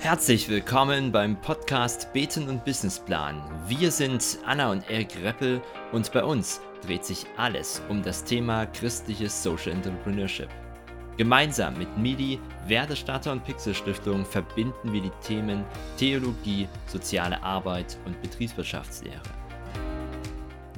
Herzlich willkommen beim Podcast Beten und Businessplan. Wir sind Anna und Erik Reppel und bei uns dreht sich alles um das Thema christliches Social Entrepreneurship. Gemeinsam mit MIDI, Werdestarter und Pixel Stiftung verbinden wir die Themen Theologie, soziale Arbeit und Betriebswirtschaftslehre.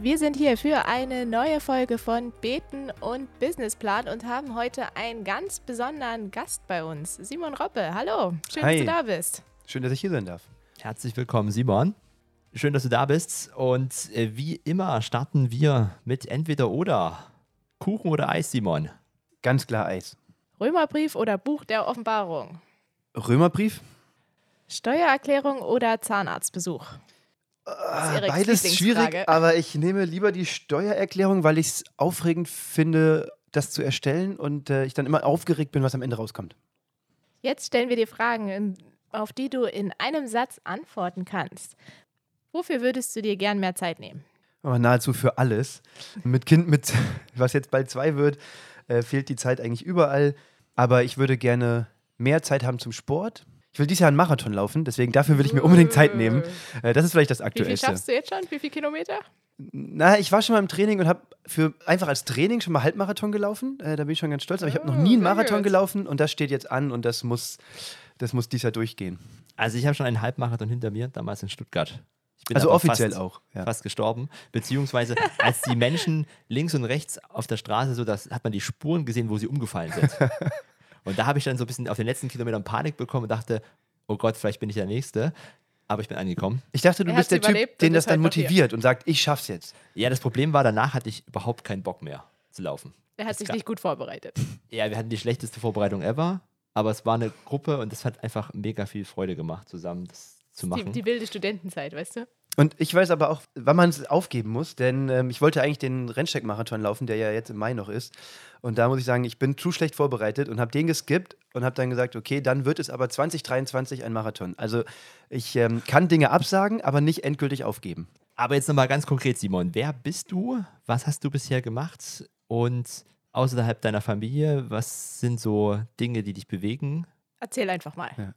Wir sind hier für eine neue Folge von Beten und Businessplan und haben heute einen ganz besonderen Gast bei uns. Simon Roppe, hallo. Schön, Hi. dass du da bist. Schön, dass ich hier sein darf. Herzlich willkommen, Simon. Schön, dass du da bist. Und äh, wie immer starten wir mit entweder oder. Kuchen oder Eis, Simon? Ganz klar Eis. Römerbrief oder Buch der Offenbarung? Römerbrief? Steuererklärung oder Zahnarztbesuch? Ah, Beides schwierig, aber ich nehme lieber die Steuererklärung, weil ich es aufregend finde, das zu erstellen und äh, ich dann immer aufgeregt bin, was am Ende rauskommt. Jetzt stellen wir dir Fragen, auf die du in einem Satz antworten kannst. Wofür würdest du dir gern mehr Zeit nehmen? Aber nahezu für alles. Mit Kind, mit was jetzt bald zwei wird, äh, fehlt die Zeit eigentlich überall. Aber ich würde gerne mehr Zeit haben zum Sport. Ich will dieses Jahr einen Marathon laufen, deswegen dafür will ich mir unbedingt Zeit nehmen. Äh, das ist vielleicht das Wie viel Aktuellste. schaffst du jetzt schon? Wie viele Kilometer? Na, ich war schon mal im Training und habe für einfach als Training schon mal Halbmarathon gelaufen. Äh, da bin ich schon ganz stolz. Aber ich habe noch Oh, nie einen Marathon gelaufen und das steht jetzt an und das muss, das muss dieses Jahr durchgehen. Also ich habe schon einen Halbmarathon hinter mir, damals in Stuttgart. Ich bin Also offiziell fast, auch. Ja. fast gestorben. Beziehungsweise als die Menschen links und rechts auf der Straße, so das hat man die Spuren gesehen, wo sie umgefallen sind. Und da habe ich dann so ein bisschen auf den letzten Kilometern Panik bekommen und dachte, oh Gott, vielleicht bin ich der Nächste. Aber ich bin angekommen. Ich dachte, du Er bist der Typ, den das halt dann hier. motiviert und sagt, ich schaff's jetzt. Ja, das Problem war, danach hatte ich überhaupt keinen Bock mehr zu laufen. Er hat Das sich nicht gut vorbereitet. Ja, wir hatten die schlechteste Vorbereitung ever, aber es war eine Gruppe und es hat einfach mega viel Freude gemacht, zusammen das zu Die, machen. die wilde Studentenzeit, weißt du? Und ich weiß aber auch, wann man es aufgeben muss, denn ähm, ich wollte eigentlich den Rennsteig-Marathon laufen, der ja jetzt im Mai noch ist. Und da muss ich sagen, ich bin zu schlecht vorbereitet und habe den geskippt und habe dann gesagt, okay, dann wird es aber 2023 ein Marathon. Also ich ähm, kann Dinge absagen, aber nicht endgültig aufgeben. Aber jetzt nochmal ganz konkret, Simon. Wer bist du? Was hast du bisher gemacht? Und außerhalb deiner Familie, was sind so Dinge, die dich bewegen? Erzähl einfach mal.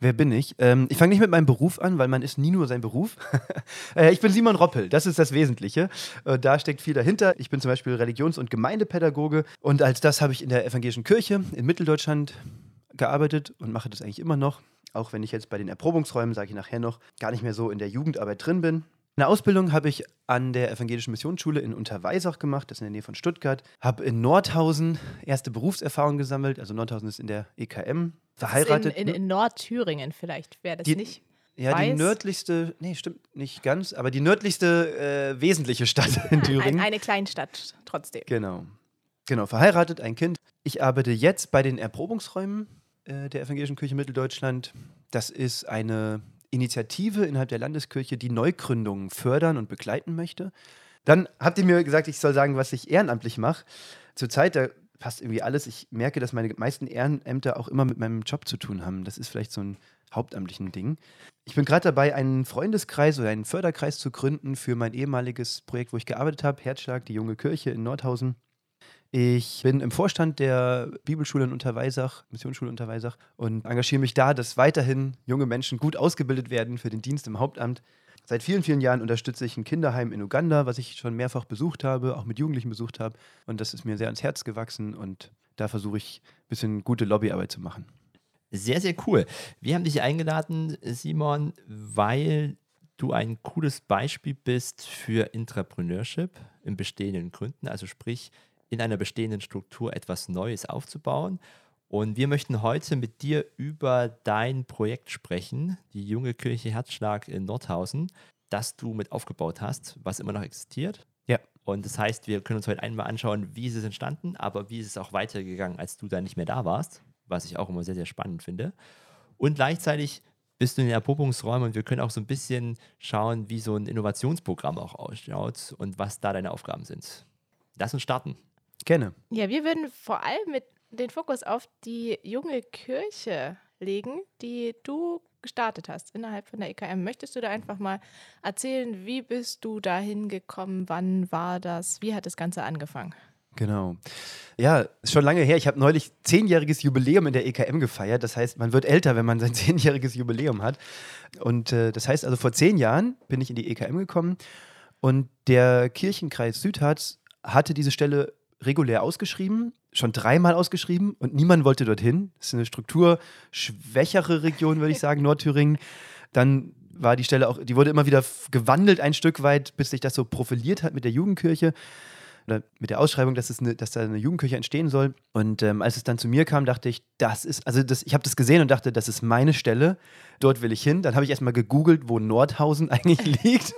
Wer bin ich? Ähm, ich fange nicht mit meinem Beruf an, weil man ist nie nur sein Beruf. äh, ich bin Simon Roppel, das ist das Wesentliche. Äh, da steckt viel dahinter. Ich bin zum Beispiel Religions- und Gemeindepädagoge und als das habe ich in der evangelischen Kirche in Mitteldeutschland gearbeitet und mache das eigentlich immer noch. Auch wenn ich jetzt bei den Erprobungsräumen, sage ich nachher noch, gar nicht mehr so in der Jugendarbeit drin bin. Eine Ausbildung habe ich an der Evangelischen Missionsschule in Unterweisach gemacht, das ist in der Nähe von Stuttgart. Habe in Nordhausen erste Berufserfahrung gesammelt, also Nordhausen ist in der EKM. Verheiratet. In, in, in Nordthüringen vielleicht wäre das Die- nicht. Ja, die Weiß. nördlichste, nee, stimmt nicht ganz, aber die nördlichste äh, wesentliche Stadt in Ein, Thüringen. eine Kleinstadt trotzdem. genau. Genau, verheiratet, ein Kind. Ich arbeite jetzt bei den Erprobungsräumen äh, der Evangelischen Kirche Mitteldeutschland. Das ist eine Initiative innerhalb der Landeskirche, die Neugründungen fördern und begleiten möchte. Dann habt ihr mir gesagt, ich soll sagen, was ich ehrenamtlich mache. Zurzeit, da passt irgendwie alles. Ich merke, dass meine meisten Ehrenämter auch immer mit meinem Job zu tun haben. Das ist vielleicht so ein hauptamtlichen Ding. Ich bin gerade dabei, einen Freundeskreis oder einen Förderkreis zu gründen für mein ehemaliges Projekt, wo ich gearbeitet habe, Herzschlag, die junge Kirche in Nordhausen. Ich bin im Vorstand der Bibelschule in Unterweisach, Missionsschule Unterweisach und engagiere mich da, dass weiterhin junge Menschen gut ausgebildet werden für den Dienst im Hauptamt. Seit vielen, vielen Jahren unterstütze ich ein Kinderheim in Uganda, was ich schon mehrfach besucht habe, auch mit Jugendlichen besucht habe. Und das ist mir sehr ans Herz gewachsen und da versuche ich ein bisschen gute Lobbyarbeit zu machen. Sehr, sehr cool. Wir haben dich eingeladen, Simon, weil du ein cooles Beispiel bist für Intrapreneurship im bestehenden Gründen, also sprich in einer bestehenden Struktur etwas Neues aufzubauen. Und wir möchten heute mit dir über dein Projekt sprechen, die junge Kirche Herzschlag in Nordhausen, das du mit aufgebaut hast, was immer noch existiert. Ja. Und das heißt, wir können uns heute einmal anschauen, wie ist es entstanden, aber wie ist es auch weitergegangen, als du da nicht mehr da warst, was ich auch immer sehr, sehr spannend finde. Und gleichzeitig bist du in den Erprobungsräumen und wir können auch so ein bisschen schauen, wie so ein Innovationsprogramm auch ausschaut und was da deine Aufgaben sind. Lass uns starten. Gerne. Ja, wir würden vor allem mit den Fokus auf die junge Kirche legen, die du gestartet hast innerhalb von der EKM. Möchtest du da einfach mal erzählen, wie bist du dahin gekommen, wann war das, wie hat das Ganze angefangen? Genau. Ja, ist schon lange her. Ich habe neulich zehnjähriges Jubiläum in der EKM gefeiert. Das heißt, man wird älter, wenn man sein zehnjähriges Jubiläum hat. Und äh, das heißt also, vor zehn Jahren bin ich in die EKM gekommen und der Kirchenkreis Südharz hatte diese Stelle regulär ausgeschrieben, schon dreimal ausgeschrieben und niemand wollte dorthin. Das ist eine strukturschwächere Region, würde ich sagen, Nordthüringen. Dann war die Stelle auch, die wurde immer wieder gewandelt ein Stück weit, bis sich das so profiliert hat mit der Jugendkirche oder mit der Ausschreibung, dass, es eine, dass da eine Jugendkirche entstehen soll. Und ähm, als es dann zu mir kam, dachte ich, das ist, also das, ich habe das gesehen und dachte, das ist meine Stelle, dort will ich hin. Dann habe ich erstmal gegoogelt, wo Nordhausen eigentlich liegt.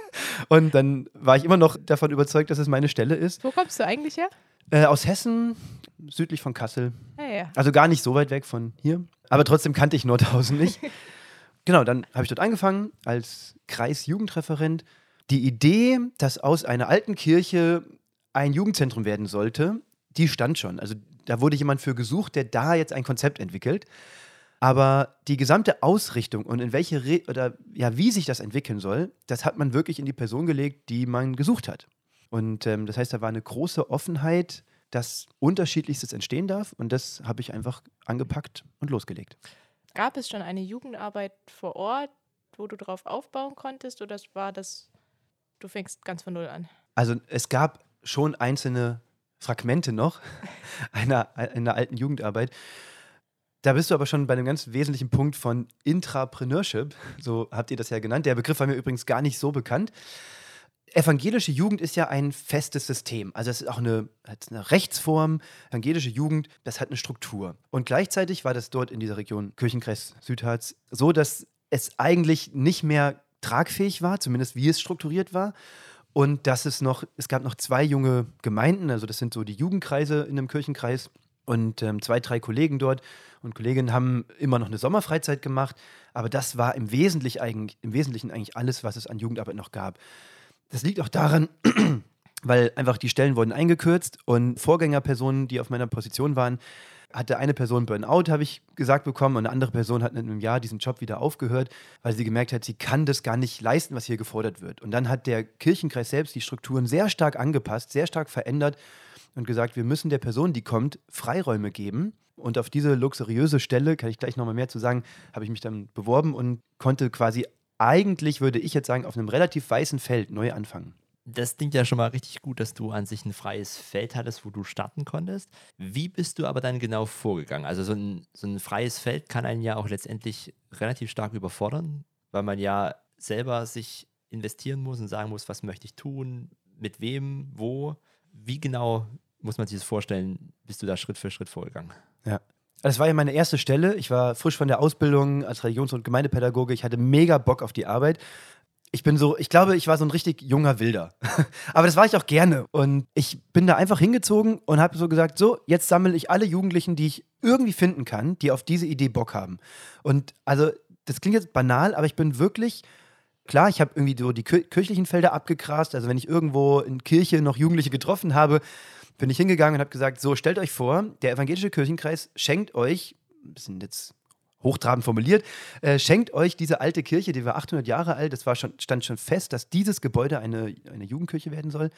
Und dann war ich immer noch davon überzeugt, dass es meine Stelle ist. Wo kommst du eigentlich her? Äh, aus Hessen, südlich von Kassel. Ja, ja. Also gar nicht so weit weg von hier. Aber trotzdem kannte ich Nordhausen nicht. genau, dann habe ich dort angefangen als Kreisjugendreferent. Die Idee, dass aus einer alten Kirche ein Jugendzentrum werden sollte, die stand schon. Also da wurde jemand für gesucht, der da jetzt ein Konzept entwickelt. Aber die gesamte Ausrichtung und in welche Re oder ja, wie sich das entwickeln soll, das hat man wirklich in die Person gelegt, die man gesucht hat. Und ähm, das heißt, da war eine große Offenheit, dass unterschiedlichstes entstehen darf. Und das habe ich einfach angepackt und losgelegt. Gab es schon eine Jugendarbeit vor Ort, wo du darauf aufbauen konntest, oder war das, du fängst ganz von Null an? Also es gab schon einzelne Fragmente noch einer, einer alten Jugendarbeit. Da bist du aber schon bei einem ganz wesentlichen Punkt von Intrapreneurship, so habt ihr das ja genannt. Der Begriff war mir übrigens gar nicht so bekannt. Evangelische Jugend ist ja ein festes System. Also es ist auch eine, eine, Rechtsform. Evangelische Jugend, das hat eine Struktur. Und gleichzeitig war das dort in dieser Region Kirchenkreis Südharz so, dass es eigentlich nicht mehr tragfähig war, zumindest wie es strukturiert war. Und dass es noch, es gab noch zwei junge Gemeinden, also das sind so die Jugendkreise in einem Kirchenkreis und ähm, zwei, drei Kollegen dort und Kolleginnen haben immer noch eine Sommerfreizeit gemacht, aber das war im Wesentlichen eigentlich, im Wesentlichen eigentlich alles, was es an Jugendarbeit noch gab. Das liegt auch daran, weil einfach die Stellen wurden eingekürzt und Vorgängerpersonen, die auf meiner Position waren, hatte eine Person Burnout, habe ich gesagt bekommen, und eine andere Person hat in einem Jahr diesen Job wieder aufgehört, weil sie gemerkt hat, sie kann das gar nicht leisten, was hier gefordert wird. Und dann hat der Kirchenkreis selbst die Strukturen sehr stark angepasst, sehr stark verändert und gesagt, wir müssen der Person, die kommt, Freiräume geben. Und auf diese luxuriöse Stelle, kann ich gleich nochmal mehr zu sagen, habe ich mich dann beworben und konnte quasi eigentlich, würde ich jetzt sagen, auf einem relativ weißen Feld neu anfangen das klingt ja schon mal richtig gut, dass du an sich ein freies Feld hattest, wo du starten konntest. Wie bist du aber dann genau vorgegangen? Also so ein, so ein freies Feld kann einen ja auch letztendlich relativ stark überfordern, weil man ja selber sich investieren muss und sagen muss, was möchte ich tun, mit wem, wo. Wie genau muss man sich das vorstellen, bist du da Schritt für Schritt vorgegangen? Ja. Das war ja meine erste Stelle. Ich war frisch von der Ausbildung als Religions- und Gemeindepädagoge. Ich hatte mega Bock auf die Arbeit ich bin so, ich glaube, ich war so ein richtig junger Wilder. Aber das war ich auch gerne. Und ich bin da einfach hingezogen und habe so gesagt, so, jetzt sammle ich alle Jugendlichen, die ich irgendwie finden kann, die auf diese Idee Bock haben. Und also, das klingt jetzt banal, aber ich bin wirklich, klar, ich habe irgendwie so die kirchlichen Felder abgegrast. Also wenn ich irgendwo in Kirche noch Jugendliche getroffen habe, bin ich hingegangen und habe gesagt, so, stellt euch vor, der evangelische Kirchenkreis schenkt euch, ein bisschen jetzt hochtrabend formuliert, äh, schenkt euch diese alte Kirche, die war 800 Jahre alt, war schon, stand schon fest, dass dieses Gebäude eine, eine Jugendkirche werden soll.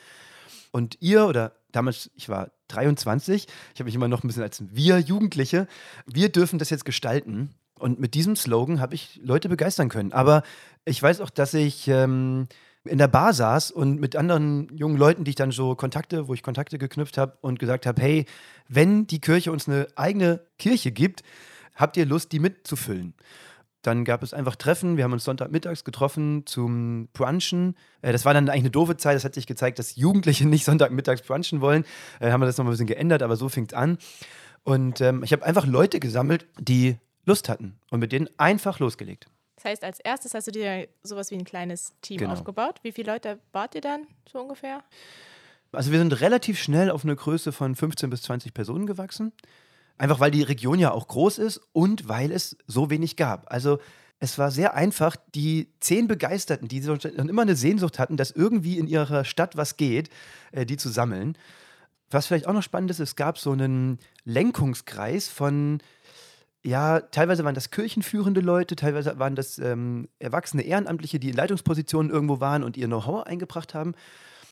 Und ihr oder damals, ich war 23, ich habe mich immer noch ein bisschen als wir Jugendliche, wir dürfen das jetzt gestalten. Und mit diesem Slogan habe ich Leute begeistern können. Aber ich weiß auch, dass ich ähm, in der Bar saß und mit anderen jungen Leuten, die ich dann so Kontakte, wo ich Kontakte geknüpft habe und gesagt habe, hey, wenn die Kirche uns eine eigene Kirche gibt, habt ihr Lust, die mitzufüllen? Dann gab es einfach Treffen. Wir haben uns Sonntagmittags getroffen zum Brunchen. Äh, das war dann eigentlich eine doofe Zeit. Das hat sich gezeigt, dass Jugendliche nicht Sonntagmittags brunchen wollen. Äh, haben wir das nochmal ein bisschen geändert, aber so fing es an. Und ähm, ich habe einfach Leute gesammelt, die Lust hatten und mit denen einfach losgelegt. Das heißt, als erstes hast du dir sowas wie ein kleines Team genau. aufgebaut. Wie viele Leute wart ihr dann so ungefähr? Also wir sind relativ schnell auf eine Größe von 15 bis 20 Personen gewachsen. Einfach weil die Region ja auch groß ist und weil es so wenig gab. Also es war sehr einfach, die zehn Begeisterten, die schon immer eine Sehnsucht hatten, dass irgendwie in ihrer Stadt was geht, äh, die zu sammeln. Was vielleicht auch noch spannend ist, es gab so einen Lenkungskreis von, ja, teilweise waren das kirchenführende Leute, teilweise waren das ähm, erwachsene Ehrenamtliche, die in Leitungspositionen irgendwo waren und ihr Know-how eingebracht haben.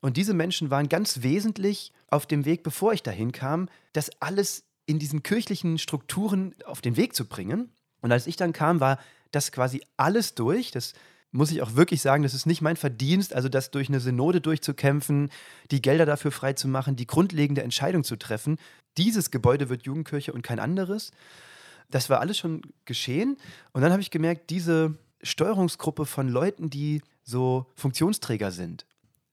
Und diese Menschen waren ganz wesentlich auf dem Weg, bevor ich dahin kam, das alles in diesen kirchlichen Strukturen auf den Weg zu bringen. Und als ich dann kam, war das quasi alles durch. Das muss ich auch wirklich sagen, das ist nicht mein Verdienst, also das durch eine Synode durchzukämpfen, die Gelder dafür freizumachen, die grundlegende Entscheidung zu treffen. Dieses Gebäude wird Jugendkirche und kein anderes. Das war alles schon geschehen. Und dann habe ich gemerkt, diese Steuerungsgruppe von Leuten, die so Funktionsträger sind.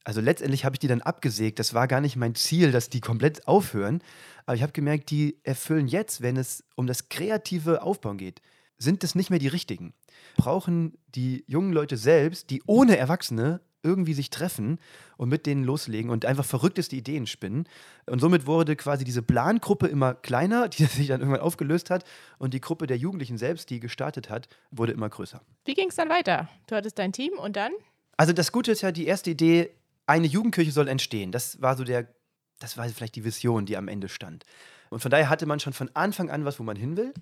Also letztendlich habe ich die dann abgesägt. Das war gar nicht mein Ziel, dass die komplett aufhören. Aber ich habe gemerkt, die erfüllen jetzt, wenn es um das kreative Aufbauen geht, sind das nicht mehr die richtigen. Brauchen die jungen Leute selbst, die ohne Erwachsene irgendwie sich treffen und mit denen loslegen und einfach verrückteste Ideen spinnen. Und somit wurde quasi diese Plangruppe immer kleiner, die sich dann irgendwann aufgelöst hat. Und die Gruppe der Jugendlichen selbst, die gestartet hat, wurde immer größer. Wie ging es dann weiter? Du hattest dein Team und dann? Also das Gute ist ja, die erste Idee, eine Jugendkirche soll entstehen. Das war so der, das war vielleicht die Vision, die am Ende stand. Und von daher hatte man schon von Anfang an was, wo man hin will.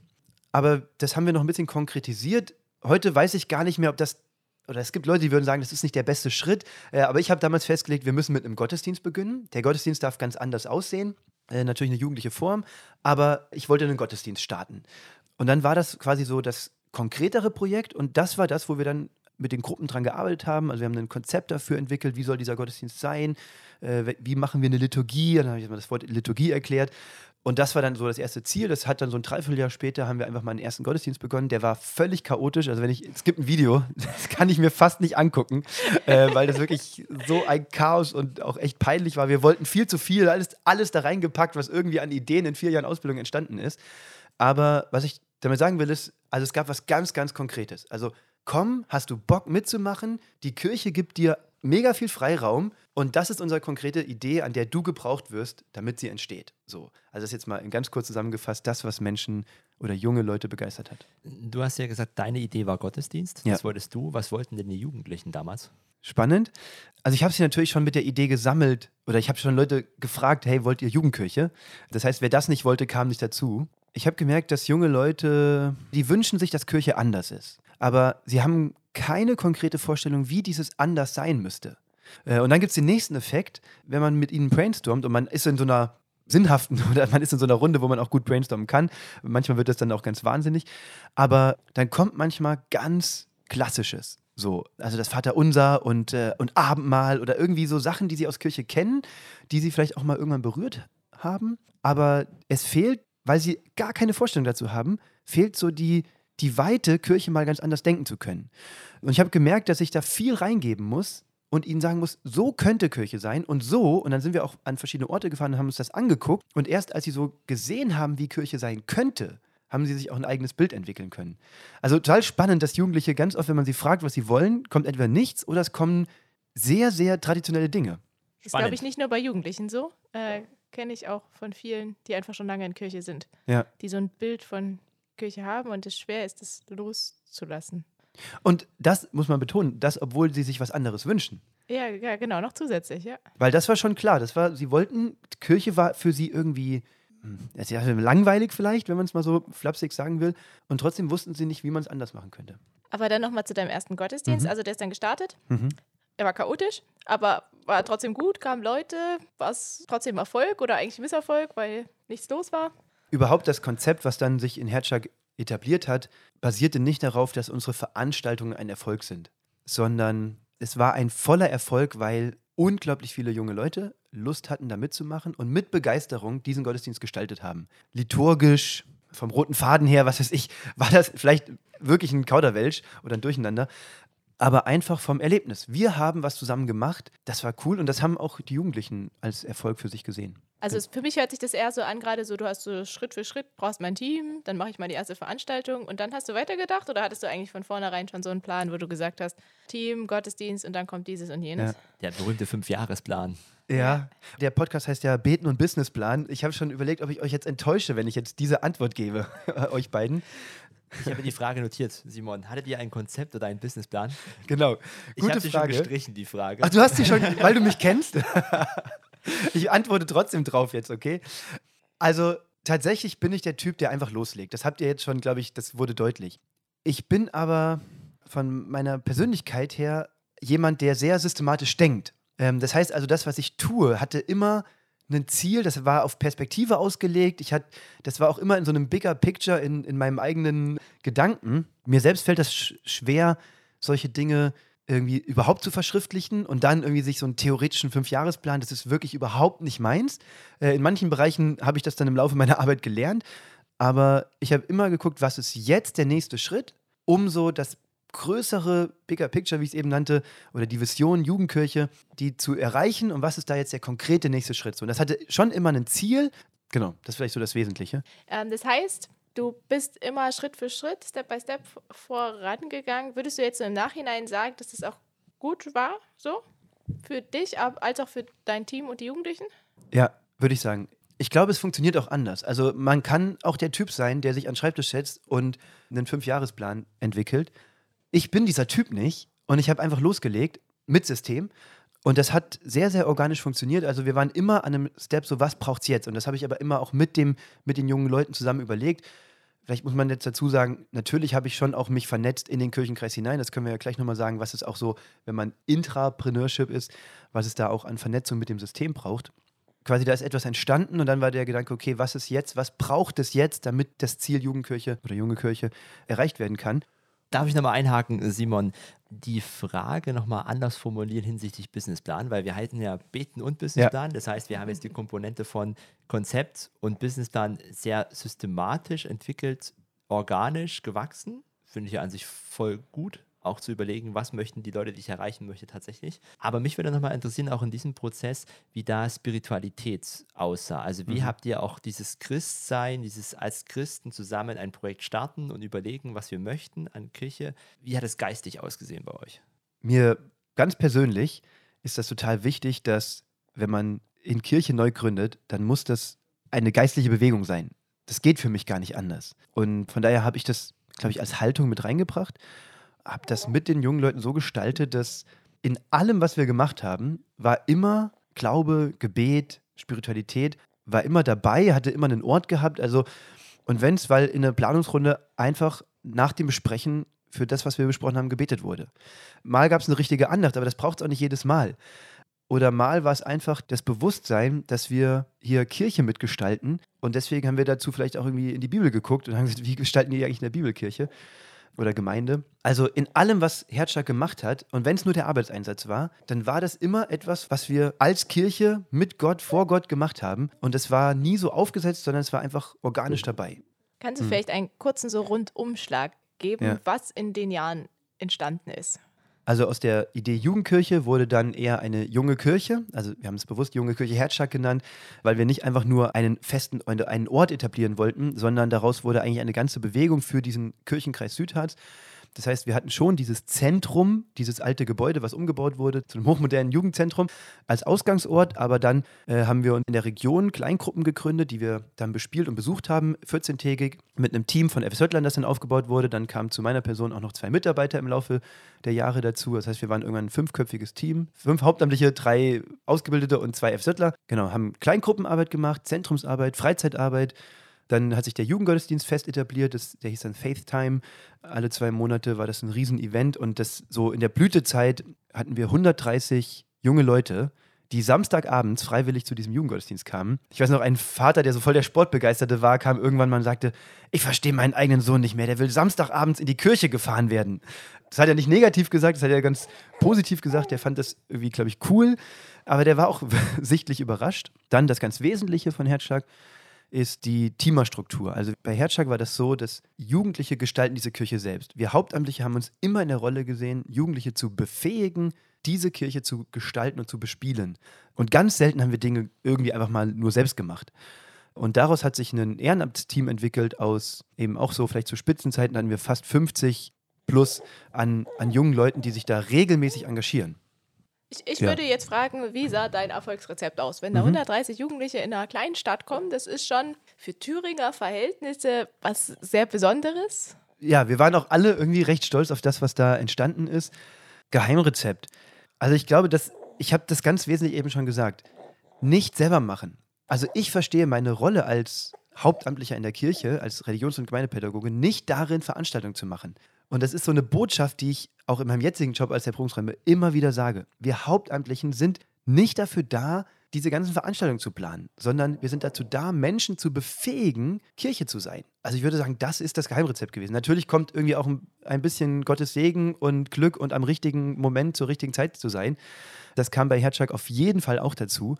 Aber das haben wir noch ein bisschen konkretisiert. Heute weiß ich gar nicht mehr, ob das oder es gibt Leute, die würden sagen, das ist nicht der beste Schritt. Äh, aber ich habe damals festgelegt, wir müssen mit einem Gottesdienst beginnen. Der Gottesdienst darf ganz anders aussehen. Äh, natürlich eine jugendliche Form. Aber ich wollte einen Gottesdienst starten. Und dann war das quasi so das konkretere Projekt. Und das war das, wo wir dann mit den Gruppen dran gearbeitet haben. Also wir haben ein Konzept dafür entwickelt, wie soll dieser Gottesdienst sein, äh, wie machen wir eine Liturgie. Dann habe ich mal das Wort Liturgie erklärt. Und das war dann so das erste Ziel. Das hat dann so ein Dreivierteljahr später haben wir einfach mal einen ersten Gottesdienst begonnen. Der war völlig chaotisch. Also wenn ich, es gibt ein Video, das kann ich mir fast nicht angucken, äh, weil das wirklich so ein Chaos und auch echt peinlich war. Wir wollten viel zu viel, alles, alles da reingepackt, was irgendwie an Ideen in vier Jahren Ausbildung entstanden ist. Aber was ich damit sagen will, ist, also es gab was ganz, ganz Konkretes. Also komm, hast du Bock mitzumachen? Die Kirche gibt dir mega viel Freiraum und das ist unsere konkrete Idee, an der du gebraucht wirst, damit sie entsteht. So, also das ist jetzt mal ganz kurz zusammengefasst, das, was Menschen oder junge Leute begeistert hat. Du hast ja gesagt, deine Idee war Gottesdienst. Ja. Das wolltest du. Was wollten denn die Jugendlichen damals? Spannend. Also ich habe sie natürlich schon mit der Idee gesammelt oder ich habe schon Leute gefragt, hey, wollt ihr Jugendkirche? Das heißt, wer das nicht wollte, kam nicht dazu. Ich habe gemerkt, dass junge Leute, die wünschen sich, dass Kirche anders ist. Aber sie haben keine konkrete Vorstellung, wie dieses anders sein müsste. Äh, Und dann gibt es den nächsten Effekt, wenn man mit ihnen brainstormt und man ist in so einer sinnhaften oder man ist in so einer Runde, wo man auch gut brainstormen kann. Manchmal wird das dann auch ganz wahnsinnig. Aber dann kommt manchmal ganz Klassisches. So, also das Vaterunser und, äh, und Abendmahl oder irgendwie so Sachen, die sie aus Kirche kennen, die sie vielleicht auch mal irgendwann berührt haben. Aber es fehlt, weil sie gar keine Vorstellung dazu haben, fehlt so die, die Weite, Kirche mal ganz anders denken zu können. Und ich habe gemerkt, dass ich da viel reingeben muss und ihnen sagen muss, so könnte Kirche sein und so. Und dann sind wir auch an verschiedene Orte gefahren und haben uns das angeguckt. Und erst als sie so gesehen haben, wie Kirche sein könnte, haben sie sich auch ein eigenes Bild entwickeln können. Also total spannend, dass Jugendliche ganz oft, wenn man sie fragt, was sie wollen, kommt entweder nichts oder es kommen sehr, sehr traditionelle Dinge. Ist, Spannend. glaube ich, nicht nur bei Jugendlichen so. Äh, Kenne ich auch von vielen, die einfach schon lange in Kirche sind. Ja. Die so ein Bild von Kirche haben und es schwer ist, es loszulassen. Und das muss man betonen, das, obwohl sie sich was anderes wünschen. Ja, ja, genau, noch zusätzlich, ja. Weil das war schon klar. Das war, sie wollten, Kirche war für sie irgendwie hm, das ja langweilig vielleicht, wenn man es mal so flapsig sagen will. Und trotzdem wussten sie nicht, wie man es anders machen könnte. Aber dann nochmal zu deinem ersten Gottesdienst. Mhm. Also der ist dann gestartet. Mhm. Er war chaotisch, aber war trotzdem gut, kamen Leute. War es trotzdem Erfolg oder eigentlich Misserfolg, weil nichts los war? Überhaupt das Konzept, was dann sich in Herzschlag etabliert hat, basierte nicht darauf, dass unsere Veranstaltungen ein Erfolg sind, sondern es war ein voller Erfolg, weil unglaublich viele junge Leute Lust hatten, da mitzumachen und mit Begeisterung diesen Gottesdienst gestaltet haben. Liturgisch, vom roten Faden her, was weiß ich, war das vielleicht wirklich ein Kauderwelsch oder ein Durcheinander. Aber einfach vom Erlebnis. Wir haben was zusammen gemacht, das war cool und das haben auch die Jugendlichen als Erfolg für sich gesehen. Also es, für mich hört sich das eher so an, gerade so, du hast so Schritt für Schritt, brauchst mein Team, dann mache ich mal die erste Veranstaltung und dann hast du weitergedacht oder hattest du eigentlich von vornherein schon so einen Plan, wo du gesagt hast, Team, Gottesdienst und dann kommt dieses und jenes? Ja. Der berühmte Fünfjahresplan. Ja, der Podcast heißt ja Beten und Businessplan. Ich habe schon überlegt, ob ich euch jetzt enttäusche, wenn ich jetzt diese Antwort gebe, euch beiden. Ich habe die Frage notiert, Simon. Hattet ihr ein Konzept oder einen Businessplan? Genau. Ich Gute habe sie schon gestrichen, die Frage. Ach, du hast sie schon, weil du mich kennst. ich antworte trotzdem drauf jetzt, okay? Also tatsächlich bin ich der Typ, der einfach loslegt. Das habt ihr jetzt schon, glaube ich, das wurde deutlich. Ich bin aber von meiner Persönlichkeit her jemand, der sehr systematisch denkt. Ähm, das heißt also, das, was ich tue, hatte immer ein Ziel, das war auf Perspektive ausgelegt. Ich hatte, das war auch immer in so einem bigger Picture in, in meinem eigenen Gedanken. Mir selbst fällt das sch schwer, solche Dinge irgendwie überhaupt zu verschriftlichen und dann irgendwie sich so einen theoretischen Fünfjahresplan, das ist wirklich überhaupt nicht meins. Äh, in manchen Bereichen habe ich das dann im Laufe meiner Arbeit gelernt, aber ich habe immer geguckt, was ist jetzt der nächste Schritt, um so das größere Bigger Picture, wie ich es eben nannte, oder die Vision Jugendkirche, die zu erreichen und was ist da jetzt der konkrete nächste Schritt. Und das hatte schon immer ein Ziel. Genau, das ist vielleicht so das Wesentliche. Ähm, das heißt, du bist immer Schritt für Schritt, Step by Step vorangegangen. Würdest du jetzt im Nachhinein sagen, dass das auch gut war, so? Für dich, als auch für dein Team und die Jugendlichen? Ja, würde ich sagen. Ich glaube, es funktioniert auch anders. Also man kann auch der Typ sein, der sich an den Schreibtisch setzt und einen Fünfjahresplan entwickelt. Ich bin dieser Typ nicht und ich habe einfach losgelegt mit System und das hat sehr, sehr organisch funktioniert. Also wir waren immer an einem Step, so was braucht es jetzt? Und das habe ich aber immer auch mit, dem, mit den jungen Leuten zusammen überlegt. Vielleicht muss man jetzt dazu sagen, natürlich habe ich schon auch mich vernetzt in den Kirchenkreis hinein. Das können wir ja gleich nochmal sagen, was es auch so, wenn man Intrapreneurship ist, was es da auch an Vernetzung mit dem System braucht. Quasi da ist etwas entstanden und dann war der Gedanke, okay, was ist jetzt, was braucht es jetzt, damit das Ziel Jugendkirche oder junge Kirche erreicht werden kann? Darf ich nochmal einhaken, Simon? Die Frage nochmal anders formulieren hinsichtlich Businessplan, weil wir halten ja Beten und Businessplan. Ja. Das heißt, wir haben jetzt die Komponente von Konzept und Businessplan sehr systematisch entwickelt, organisch gewachsen. Finde ich ja an sich voll gut auch zu überlegen, was möchten die Leute, die ich erreichen möchte, tatsächlich. Aber mich würde nochmal interessieren, auch in diesem Prozess, wie da Spiritualität aussah. Also wie mhm. habt ihr auch dieses Christsein, dieses als Christen zusammen ein Projekt starten und überlegen, was wir möchten an Kirche, wie hat es geistig ausgesehen bei euch? Mir ganz persönlich ist das total wichtig, dass wenn man in Kirche neu gründet, dann muss das eine geistliche Bewegung sein. Das geht für mich gar nicht anders. Und von daher habe ich das, glaube ich, als Haltung mit reingebracht habe das mit den jungen Leuten so gestaltet, dass in allem, was wir gemacht haben, war immer Glaube, Gebet, Spiritualität, war immer dabei, hatte immer einen Ort gehabt. Also, und wenn es, weil in der Planungsrunde einfach nach dem Besprechen für das, was wir besprochen haben, gebetet wurde. Mal gab es eine richtige Andacht, aber das braucht es auch nicht jedes Mal. Oder mal war es einfach das Bewusstsein, dass wir hier Kirche mitgestalten. Und deswegen haben wir dazu vielleicht auch irgendwie in die Bibel geguckt und haben gesagt, wie gestalten die eigentlich in der Bibelkirche? Oder Gemeinde. Also in allem, was Herzschlag gemacht hat, und wenn es nur der Arbeitseinsatz war, dann war das immer etwas, was wir als Kirche mit Gott, vor Gott gemacht haben. Und es war nie so aufgesetzt, sondern es war einfach organisch dabei. Kannst du hm. vielleicht einen kurzen so Rundumschlag geben, ja. was in den Jahren entstanden ist? Also aus der Idee Jugendkirche wurde dann eher eine junge Kirche. Also wir haben es bewusst junge Kirche Herzschlag genannt, weil wir nicht einfach nur einen festen, einen Ort etablieren wollten, sondern daraus wurde eigentlich eine ganze Bewegung für diesen Kirchenkreis Südharz. Das heißt, wir hatten schon dieses Zentrum, dieses alte Gebäude, was umgebaut wurde, zu einem hochmodernen Jugendzentrum als Ausgangsort. Aber dann äh, haben wir in der Region Kleingruppen gegründet, die wir dann bespielt und besucht haben, 14-tägig, mit einem Team von FS Höttland, das dann aufgebaut wurde. Dann kamen zu meiner Person auch noch zwei Mitarbeiter im Laufe der Jahre dazu. Das heißt, wir waren irgendwann ein fünfköpfiges Team. Fünf Hauptamtliche, drei Ausgebildete und zwei FS Höttler. Genau, haben Kleingruppenarbeit gemacht, Zentrumsarbeit, Freizeitarbeit dann hat sich der Jugendgottesdienst fest etabliert, das, der hieß dann Faith Time. Alle zwei Monate war das ein Riesenevent und das so in der Blütezeit hatten wir 130 junge Leute, die Samstagabends freiwillig zu diesem Jugendgottesdienst kamen. Ich weiß noch, ein Vater, der so voll der Sportbegeisterte war, kam irgendwann mal und sagte, ich verstehe meinen eigenen Sohn nicht mehr, der will Samstagabends in die Kirche gefahren werden. Das hat er nicht negativ gesagt, das hat er ganz positiv gesagt, der fand das irgendwie, glaube ich, cool, aber der war auch sichtlich überrascht. Dann das ganz Wesentliche von Herzschlag, ist die Teamerstruktur. Also bei Herzschlag war das so, dass Jugendliche gestalten diese Kirche selbst. Wir Hauptamtliche haben uns immer in der Rolle gesehen, Jugendliche zu befähigen, diese Kirche zu gestalten und zu bespielen. Und ganz selten haben wir Dinge irgendwie einfach mal nur selbst gemacht. Und daraus hat sich ein Ehrenamtsteam entwickelt aus eben auch so, vielleicht zu Spitzenzeiten hatten wir fast 50 plus an, an jungen Leuten, die sich da regelmäßig engagieren. Ich, ich ja. würde jetzt fragen, wie sah dein Erfolgsrezept aus? Wenn da mhm. 130 Jugendliche in einer kleinen Stadt kommen, das ist schon für Thüringer Verhältnisse was sehr Besonderes. Ja, wir waren auch alle irgendwie recht stolz auf das, was da entstanden ist. Geheimrezept. Also ich glaube, dass ich habe das ganz wesentlich eben schon gesagt. Nicht selber machen. Also ich verstehe meine Rolle als Hauptamtlicher in der Kirche, als Religions- und Gemeindepädagoge, nicht darin, Veranstaltungen zu machen. Und das ist so eine Botschaft, die ich auch in meinem jetzigen Job als der Prüfungsräume immer wieder sage. Wir Hauptamtlichen sind nicht dafür da, diese ganzen Veranstaltungen zu planen, sondern wir sind dazu da, Menschen zu befähigen, Kirche zu sein. Also ich würde sagen, das ist das Geheimrezept gewesen. Natürlich kommt irgendwie auch ein bisschen Gottes Segen und Glück und am richtigen Moment zur richtigen Zeit zu sein. Das kam bei Herzschlag auf jeden Fall auch dazu.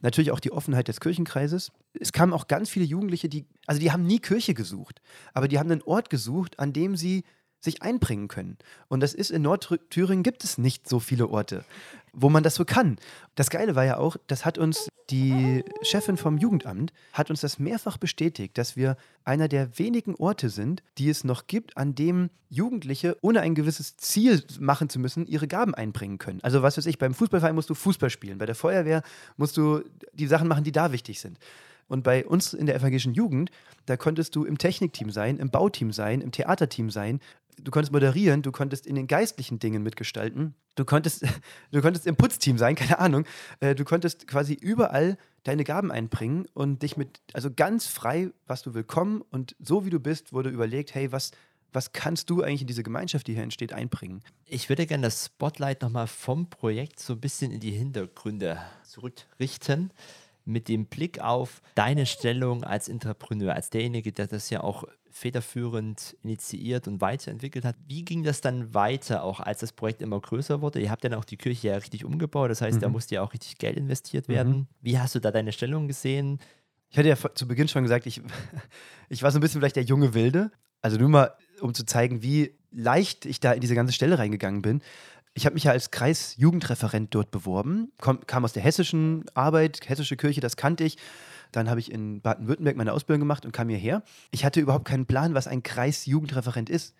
Natürlich auch die Offenheit des Kirchenkreises. Es kamen auch ganz viele Jugendliche, die, also die haben nie Kirche gesucht, aber die haben einen Ort gesucht, an dem sie sich einbringen können. Und das ist in Nordthüringen gibt es nicht so viele Orte, wo man das so kann. Das Geile war ja auch, das hat uns die Chefin vom Jugendamt hat uns das mehrfach bestätigt, dass wir einer der wenigen Orte sind, die es noch gibt, an dem Jugendliche ohne ein gewisses Ziel machen zu müssen, ihre Gaben einbringen können. Also was weiß ich, beim Fußballverein musst du Fußball spielen, bei der Feuerwehr musst du die Sachen machen, die da wichtig sind. Und bei uns in der evangelischen Jugend, da konntest du im Technikteam sein, im Bauteam sein, im Theaterteam sein, du konntest moderieren, du konntest in den geistlichen Dingen mitgestalten, du konntest, du konntest im Putzteam sein, keine Ahnung. Äh, du konntest quasi überall deine Gaben einbringen und dich mit, also ganz frei, was du willkommen und so wie du bist, wurde überlegt, hey, was, was kannst du eigentlich in diese Gemeinschaft, die hier entsteht, einbringen? Ich würde gerne das Spotlight nochmal vom Projekt so ein bisschen in die Hintergründe zurückrichten mit dem Blick auf deine Stellung als Entrepreneur, als derjenige, der das ja auch federführend initiiert und weiterentwickelt hat. Wie ging das dann weiter, auch als das Projekt immer größer wurde? Ihr habt dann auch die Kirche ja richtig umgebaut, das heißt, mhm. da musste ja auch richtig Geld investiert werden. Mhm. Wie hast du da deine Stellung gesehen? Ich hatte ja zu Beginn schon gesagt, ich, ich war so ein bisschen vielleicht der junge Wilde. Also nur mal, um zu zeigen, wie leicht ich da in diese ganze Stelle reingegangen bin. Ich habe mich ja als Kreisjugendreferent dort beworben, Komm, kam aus der hessischen Arbeit, hessische Kirche, das kannte ich. Dann habe ich in Baden-Württemberg meine Ausbildung gemacht und kam hierher. Ich hatte überhaupt keinen Plan, was ein Kreisjugendreferent ist.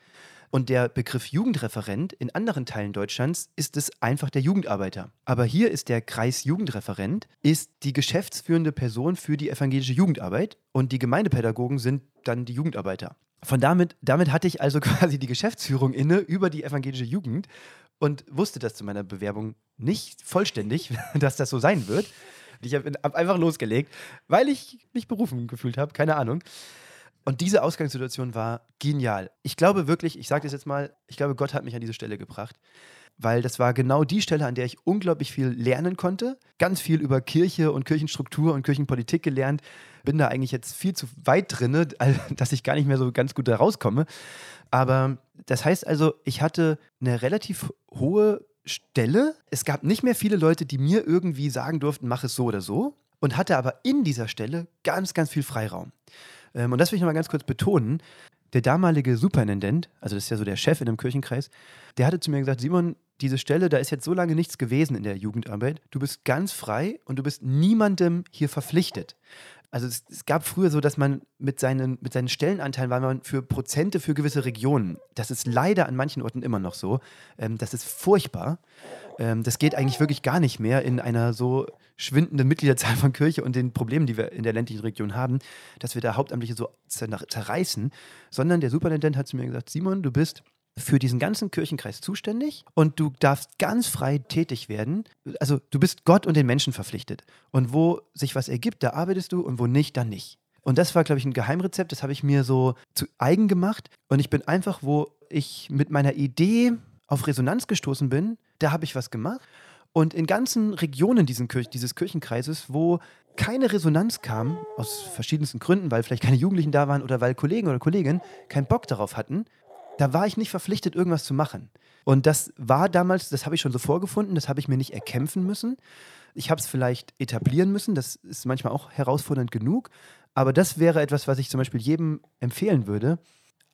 Und der Begriff Jugendreferent in anderen Teilen Deutschlands ist es einfach der Jugendarbeiter. Aber hier ist der Kreisjugendreferent ist die geschäftsführende Person für die evangelische Jugendarbeit und die Gemeindepädagogen sind dann die Jugendarbeiter. Von damit, damit hatte ich also quasi die Geschäftsführung inne über die evangelische Jugend und wusste das zu meiner Bewerbung nicht vollständig, dass das so sein wird. Ich habe hab einfach losgelegt, weil ich mich berufen gefühlt habe, keine Ahnung. Und diese Ausgangssituation war genial. Ich glaube wirklich, ich sage das jetzt mal, ich glaube, Gott hat mich an diese Stelle gebracht, weil das war genau die Stelle, an der ich unglaublich viel lernen konnte. Ganz viel über Kirche und Kirchenstruktur und Kirchenpolitik gelernt. Bin da eigentlich jetzt viel zu weit drin, dass ich gar nicht mehr so ganz gut da rauskomme. Aber das heißt also, ich hatte eine relativ hohe Stelle. Es gab nicht mehr viele Leute, die mir irgendwie sagen durften, mach es so oder so. Und hatte aber in dieser Stelle ganz, ganz viel Freiraum. Ähm, und das will ich nochmal ganz kurz betonen. Der damalige Superintendent, also das ist ja so der Chef in dem Kirchenkreis, der hatte zu mir gesagt, Simon, diese Stelle, da ist jetzt so lange nichts gewesen in der Jugendarbeit. Du bist ganz frei und du bist niemandem hier verpflichtet. Also es, es, gab früher so, dass man mit seinen, mit seinen Stellenanteilen war man für Prozente für gewisse Regionen. Das ist leider an manchen Orten immer noch so. Ähm, das ist furchtbar. Ähm, das geht eigentlich wirklich gar nicht mehr in einer so schwindenden Mitgliederzahl von Kirche und den Problemen, die wir in der ländlichen Region haben, dass wir da Hauptamtliche so zerreißen. Sondern der Superintendent hat zu mir gesagt, Simon, du bist für diesen ganzen Kirchenkreis zuständig und du darfst ganz frei tätig werden. Also du bist Gott und den Menschen verpflichtet. Und wo sich was ergibt, da arbeitest du und wo nicht, dann nicht. Und das war, glaube ich, ein Geheimrezept, das habe ich mir so zu eigen gemacht. Und ich bin einfach, wo ich mit meiner Idee auf Resonanz gestoßen bin, da habe ich was gemacht. Und in ganzen Regionen Kirch dieses Kirchenkreises, wo keine Resonanz kam, aus verschiedensten Gründen, weil vielleicht keine Jugendlichen da waren oder weil Kollegen oder Kolleginnen keinen Bock darauf hatten, da war ich nicht verpflichtet, irgendwas zu machen. Und das war damals, das habe ich schon so vorgefunden, das habe ich mir nicht erkämpfen müssen. Ich habe es vielleicht etablieren müssen, das ist manchmal auch herausfordernd genug. Aber das wäre etwas, was ich zum Beispiel jedem empfehlen würde.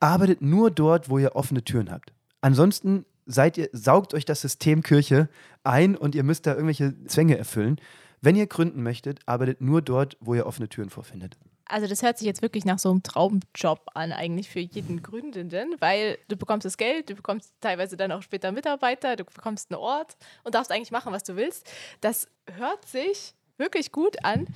Arbeitet nur dort, wo ihr offene Türen habt. Ansonsten seid ihr, saugt euch das System Kirche ein und ihr müsst da irgendwelche Zwänge erfüllen. Wenn ihr gründen möchtet, arbeitet nur dort, wo ihr offene Türen vorfindet. Also das hört sich jetzt wirklich nach so einem Traumjob an, eigentlich für jeden Gründenden, weil du bekommst das Geld, du bekommst teilweise dann auch später Mitarbeiter, du bekommst einen Ort und darfst eigentlich machen, was du willst. Das hört sich wirklich gut an.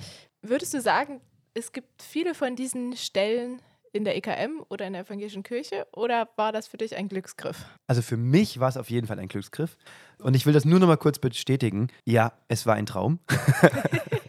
Würdest du sagen, es gibt viele von diesen Stellen in der EKM oder in der evangelischen Kirche oder war das für dich ein Glücksgriff? Also für mich war es auf jeden Fall ein Glücksgriff und ich will das nur noch mal kurz bestätigen. Ja, es war ein Traum.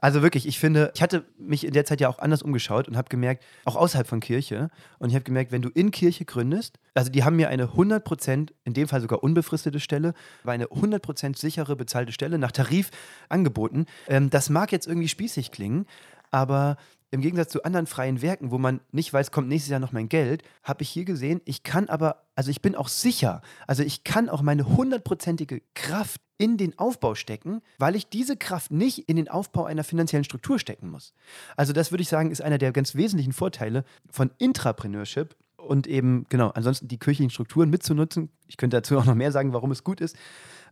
Also wirklich, ich finde, ich hatte mich in der Zeit ja auch anders umgeschaut und habe gemerkt, auch außerhalb von Kirche, und ich habe gemerkt, wenn du in Kirche gründest, also die haben mir eine 100%, in dem Fall sogar unbefristete Stelle, war eine 100% sichere bezahlte Stelle nach Tarif angeboten. Ähm, das mag jetzt irgendwie spießig klingen, aber im Gegensatz zu anderen freien Werken, wo man nicht weiß, kommt nächstes Jahr noch mein Geld, habe ich hier gesehen, ich kann aber, also ich bin auch sicher, also ich kann auch meine hundertprozentige Kraft in den Aufbau stecken, weil ich diese Kraft nicht in den Aufbau einer finanziellen Struktur stecken muss. Also das würde ich sagen, ist einer der ganz wesentlichen Vorteile von Intrapreneurship und eben, genau, ansonsten die kirchlichen Strukturen mitzunutzen. Ich könnte dazu auch noch mehr sagen, warum es gut ist.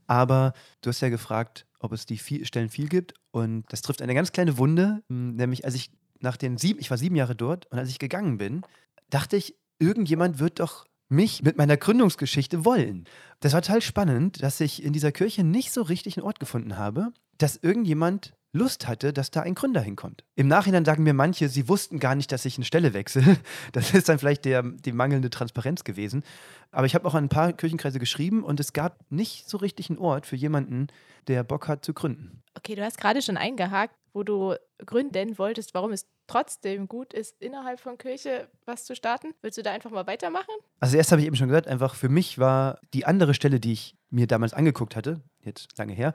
Aber du hast ja gefragt, ob es die viel, Stellen viel gibt. Und das trifft eine ganz kleine Wunde, nämlich als ich nach den sieben, ich war sieben Jahre dort und als ich gegangen bin, dachte ich, irgendjemand wird doch mich mit meiner Gründungsgeschichte wollen. Das war total spannend, dass ich in dieser Kirche nicht so richtig einen Ort gefunden habe, dass irgendjemand Lust hatte, dass da ein Gründer hinkommt. Im Nachhinein sagen mir manche, sie wussten gar nicht, dass ich eine Stelle wechsle. Das ist dann vielleicht der, die mangelnde Transparenz gewesen. Aber ich habe auch an ein paar Kirchenkreise geschrieben und es gab nicht so richtig einen Ort für jemanden, der Bock hat zu gründen. Okay, du hast gerade schon eingehakt, wo du gründen wolltest, warum es trotzdem gut ist, innerhalb von Kirche was zu starten. Willst du da einfach mal weitermachen? Also erst habe ich eben schon gesagt, einfach für mich war die andere Stelle, die ich mir damals angeguckt hatte, jetzt lange her,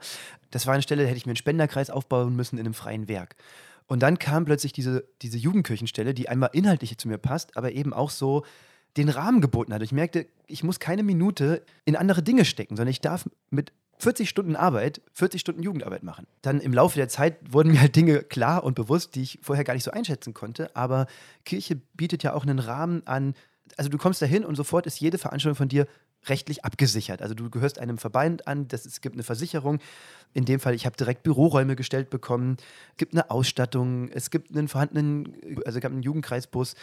das war eine Stelle, da hätte ich mir einen Spenderkreis aufbauen müssen in einem freien Werk. Und dann kam plötzlich diese, diese Jugendkirchenstelle, die einmal inhaltlich zu mir passt, aber eben auch so den Rahmen geboten hat. Ich merkte, ich muss keine Minute in andere Dinge stecken, sondern ich darf mit 40 Stunden Arbeit, 40 Stunden Jugendarbeit machen. Dann im Laufe der Zeit wurden mir halt Dinge klar und bewusst, die ich vorher gar nicht so einschätzen konnte. Aber Kirche bietet ja auch einen Rahmen an. Also du kommst dahin und sofort ist jede Veranstaltung von dir rechtlich abgesichert. Also du gehörst einem Verband an, das, es gibt eine Versicherung. In dem Fall, ich habe direkt Büroräume gestellt bekommen, es gibt eine Ausstattung, es gibt einen vorhandenen, also es gab einen Jugendkreisbus.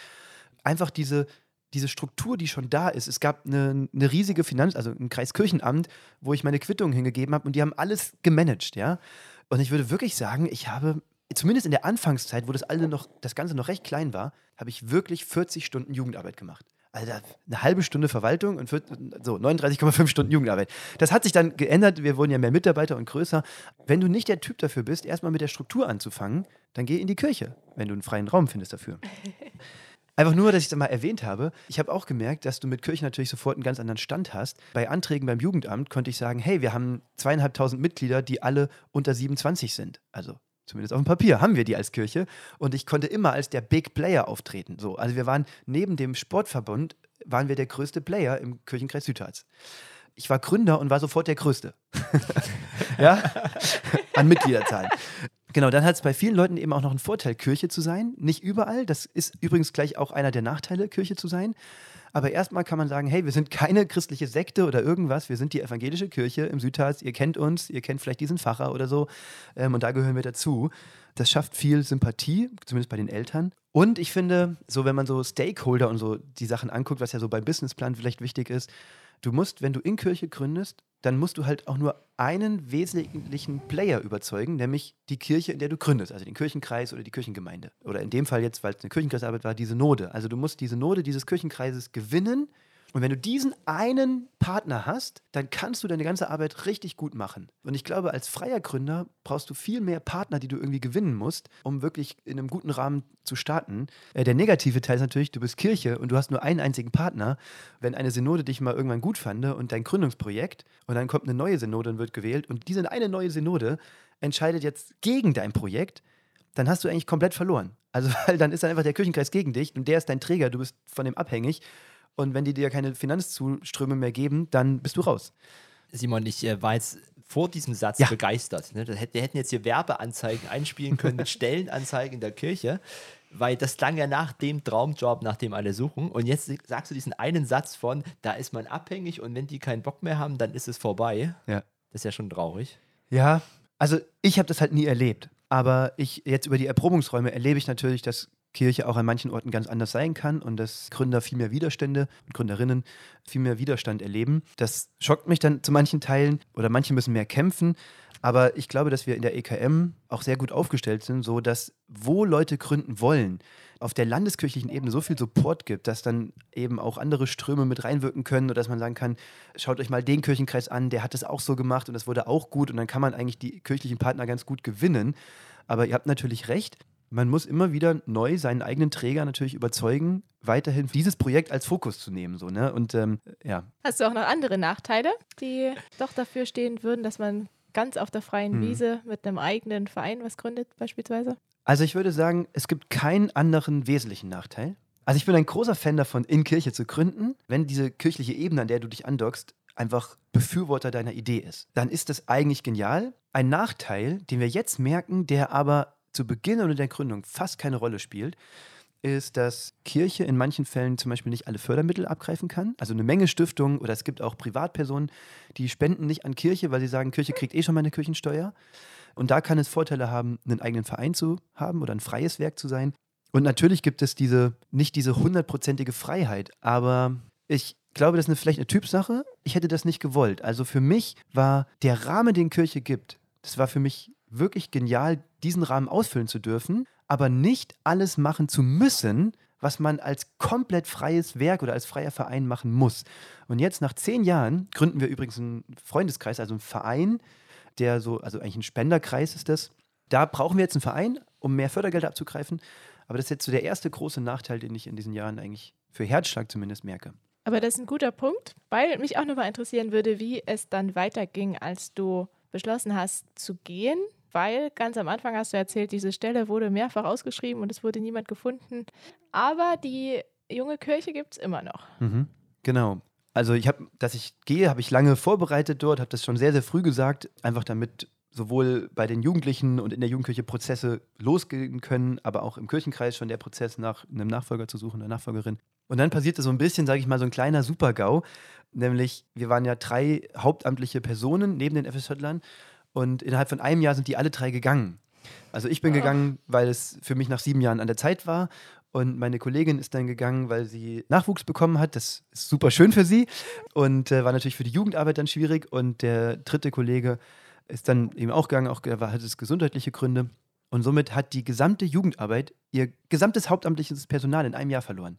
Einfach diese, diese Struktur, die schon da ist. Es gab eine, eine riesige Finanz-, also ein Kreiskirchenamt, wo ich meine Quittung hingegeben habe und die haben alles gemanagt, ja. Und ich würde wirklich sagen, ich habe, zumindest in der Anfangszeit, wo das, alle noch, das Ganze noch recht klein war, habe ich wirklich 40 Stunden Jugendarbeit gemacht. Also eine halbe Stunde Verwaltung und so 39,5 Stunden Jugendarbeit. Das hat sich dann geändert. Wir wurden ja mehr Mitarbeiter und größer. Wenn du nicht der Typ dafür bist, erstmal mit der Struktur anzufangen, dann geh in die Kirche, wenn du einen freien Raum findest dafür. Einfach nur, dass ich es mal erwähnt habe. Ich habe auch gemerkt, dass du mit Kirche natürlich sofort einen ganz anderen Stand hast. Bei Anträgen beim Jugendamt konnte ich sagen, hey, wir haben zweieinhalbtausend Mitglieder, die alle unter 27 sind. Also zumindest auf dem Papier haben wir die als Kirche. Und ich konnte immer als der Big Player auftreten. So, also wir waren neben dem Sportverbund, waren wir der größte Player im Kirchenkreis Südharz. Ich war Gründer und war sofort der Größte. ja? An Mitgliederzahlen. Genau, dann hat es bei vielen Leuten eben auch noch einen Vorteil, Kirche zu sein. Nicht überall. Das ist übrigens gleich auch einer der Nachteile, Kirche zu sein. Aber erstmal kann man sagen, hey, wir sind keine christliche Sekte oder irgendwas. Wir sind die evangelische Kirche im Südharz. Ihr kennt uns, ihr kennt vielleicht diesen Pfarrer oder so. Ähm, und da gehören wir dazu. Das schafft viel Sympathie, zumindest bei den Eltern. Und ich finde, so wenn man so Stakeholder und so die Sachen anguckt, was ja so beim Businessplan vielleicht wichtig ist, du musst, wenn du in Kirche gründest, dann musst du halt auch nur einen wesentlichen Player überzeugen, nämlich die Kirche, in der du gründest, also den Kirchenkreis oder die Kirchengemeinde. Oder in dem Fall jetzt, weil es eine Kirchenkreisarbeit war, diese Node. Also du musst diese Node dieses Kirchenkreises gewinnen und wenn du diesen einen Partner hast, dann kannst du deine ganze Arbeit richtig gut machen. Und ich glaube, als freier Gründer brauchst du viel mehr Partner, die du irgendwie gewinnen musst, um wirklich in einem guten Rahmen zu starten. Äh, der negative Teil ist natürlich, du bist Kirche und du hast nur einen einzigen Partner. Wenn eine Synode dich mal irgendwann gut fand und dein Gründungsprojekt und dann kommt eine neue Synode und wird gewählt und diese eine neue Synode entscheidet jetzt gegen dein Projekt, dann hast du eigentlich komplett verloren. Also, weil dann ist dann einfach der Kirchenkreis gegen dich und der ist dein Träger, du bist von dem abhängig. Und wenn die dir keine Finanzzuströme mehr geben, dann bist du raus. Simon, ich äh, war jetzt vor diesem Satz Ja. begeistert. Ne? Wir hätten jetzt hier Werbeanzeigen einspielen können mit Stellenanzeigen in der Kirche, weil das klang ja nach dem Traumjob, nach dem alle suchen. Und jetzt sagst du diesen einen Satz von, da ist man abhängig und wenn die keinen Bock mehr haben, dann ist es vorbei. Ja. Das ist ja schon traurig. Ja, also ich habe das halt nie erlebt. Aber ich jetzt über die Erprobungsräume erlebe ich natürlich, dass Kirche auch an manchen Orten ganz anders sein kann und dass Gründer viel mehr Widerstände und Gründerinnen viel mehr Widerstand erleben. Das schockt mich dann zu manchen Teilen oder manche müssen mehr kämpfen. Aber ich glaube, dass wir in der EKM auch sehr gut aufgestellt sind, so dass wo Leute gründen wollen, auf der landeskirchlichen Ebene so viel Support gibt, dass dann eben auch andere Ströme mit reinwirken können oder dass man sagen kann, schaut euch mal den Kirchenkreis an, der hat es auch so gemacht und das wurde auch gut und dann kann man eigentlich die kirchlichen Partner ganz gut gewinnen. Aber ihr habt natürlich recht, man muss immer wieder neu seinen eigenen Träger natürlich überzeugen, weiterhin dieses Projekt als Fokus zu nehmen. So, ne? Und ähm, ja. Hast du auch noch andere Nachteile, die doch dafür stehen würden, dass man ganz auf der freien Hm. Wiese mit einem eigenen Verein was gründet, beispielsweise? Also ich würde sagen, es gibt keinen anderen wesentlichen Nachteil. Also ich bin ein großer Fan davon, in Kirche zu gründen, wenn diese kirchliche Ebene, an der du dich andockst, einfach Befürworter deiner Idee ist. Dann ist das eigentlich genial. Ein Nachteil, den wir jetzt merken, der aber zu Beginn oder der Gründung fast keine Rolle spielt, ist, dass Kirche in manchen Fällen zum Beispiel nicht alle Fördermittel abgreifen kann. Also eine Menge Stiftungen oder es gibt auch Privatpersonen, die spenden nicht an Kirche, weil sie sagen, Kirche kriegt eh schon meine Kirchensteuer. Und da kann es Vorteile haben, einen eigenen Verein zu haben oder ein freies Werk zu sein. Und natürlich gibt es diese, nicht diese hundertprozentige Freiheit, aber ich glaube, das ist eine, vielleicht eine Typsache. Ich hätte das nicht gewollt. Also für mich war der Rahmen, den Kirche gibt, das war für mich wirklich genial, diesen Rahmen ausfüllen zu dürfen, aber nicht alles machen zu müssen, was man als komplett freies Werk oder als freier Verein machen muss. Und jetzt nach zehn Jahren gründen wir übrigens einen Freundeskreis, also einen Verein, der so, also eigentlich ein Spenderkreis ist das. Da brauchen wir jetzt einen Verein, um mehr Fördergelder abzugreifen. Aber das ist jetzt so der erste große Nachteil, den ich in diesen Jahren eigentlich für Herzschlag zumindest merke. Aber das ist ein guter Punkt, weil mich auch nochmal interessieren würde, wie es dann weiterging, als du beschlossen hast zu gehen. Weil ganz am Anfang hast du erzählt, diese Stelle wurde mehrfach ausgeschrieben und es wurde niemand gefunden. Aber die junge Kirche gibt es immer noch. Mhm. Genau. Also ich habe, dass ich gehe, habe ich lange vorbereitet dort, habe das schon sehr, sehr früh gesagt, einfach damit sowohl bei den Jugendlichen und in der Jugendkirche Prozesse losgehen können, aber auch im Kirchenkreis schon der Prozess nach einem Nachfolger zu suchen, einer Nachfolgerin. Und dann passierte so ein bisschen, sage ich mal, so ein kleiner Super-GAU, nämlich wir waren ja drei hauptamtliche Personen neben den FSJlern und innerhalb von einem Jahr sind die alle drei gegangen. Also ich bin Ah. gegangen, weil es für mich nach sieben Jahren an der Zeit war und meine Kollegin ist dann gegangen, weil sie Nachwuchs bekommen hat. Das ist super schön für sie und äh, war natürlich für die Jugendarbeit dann schwierig. Und der dritte Kollege ist dann eben auch gegangen, auch war- hatte es gesundheitliche Gründe. Und somit hat die gesamte Jugendarbeit ihr gesamtes hauptamtliches Personal in einem Jahr verloren.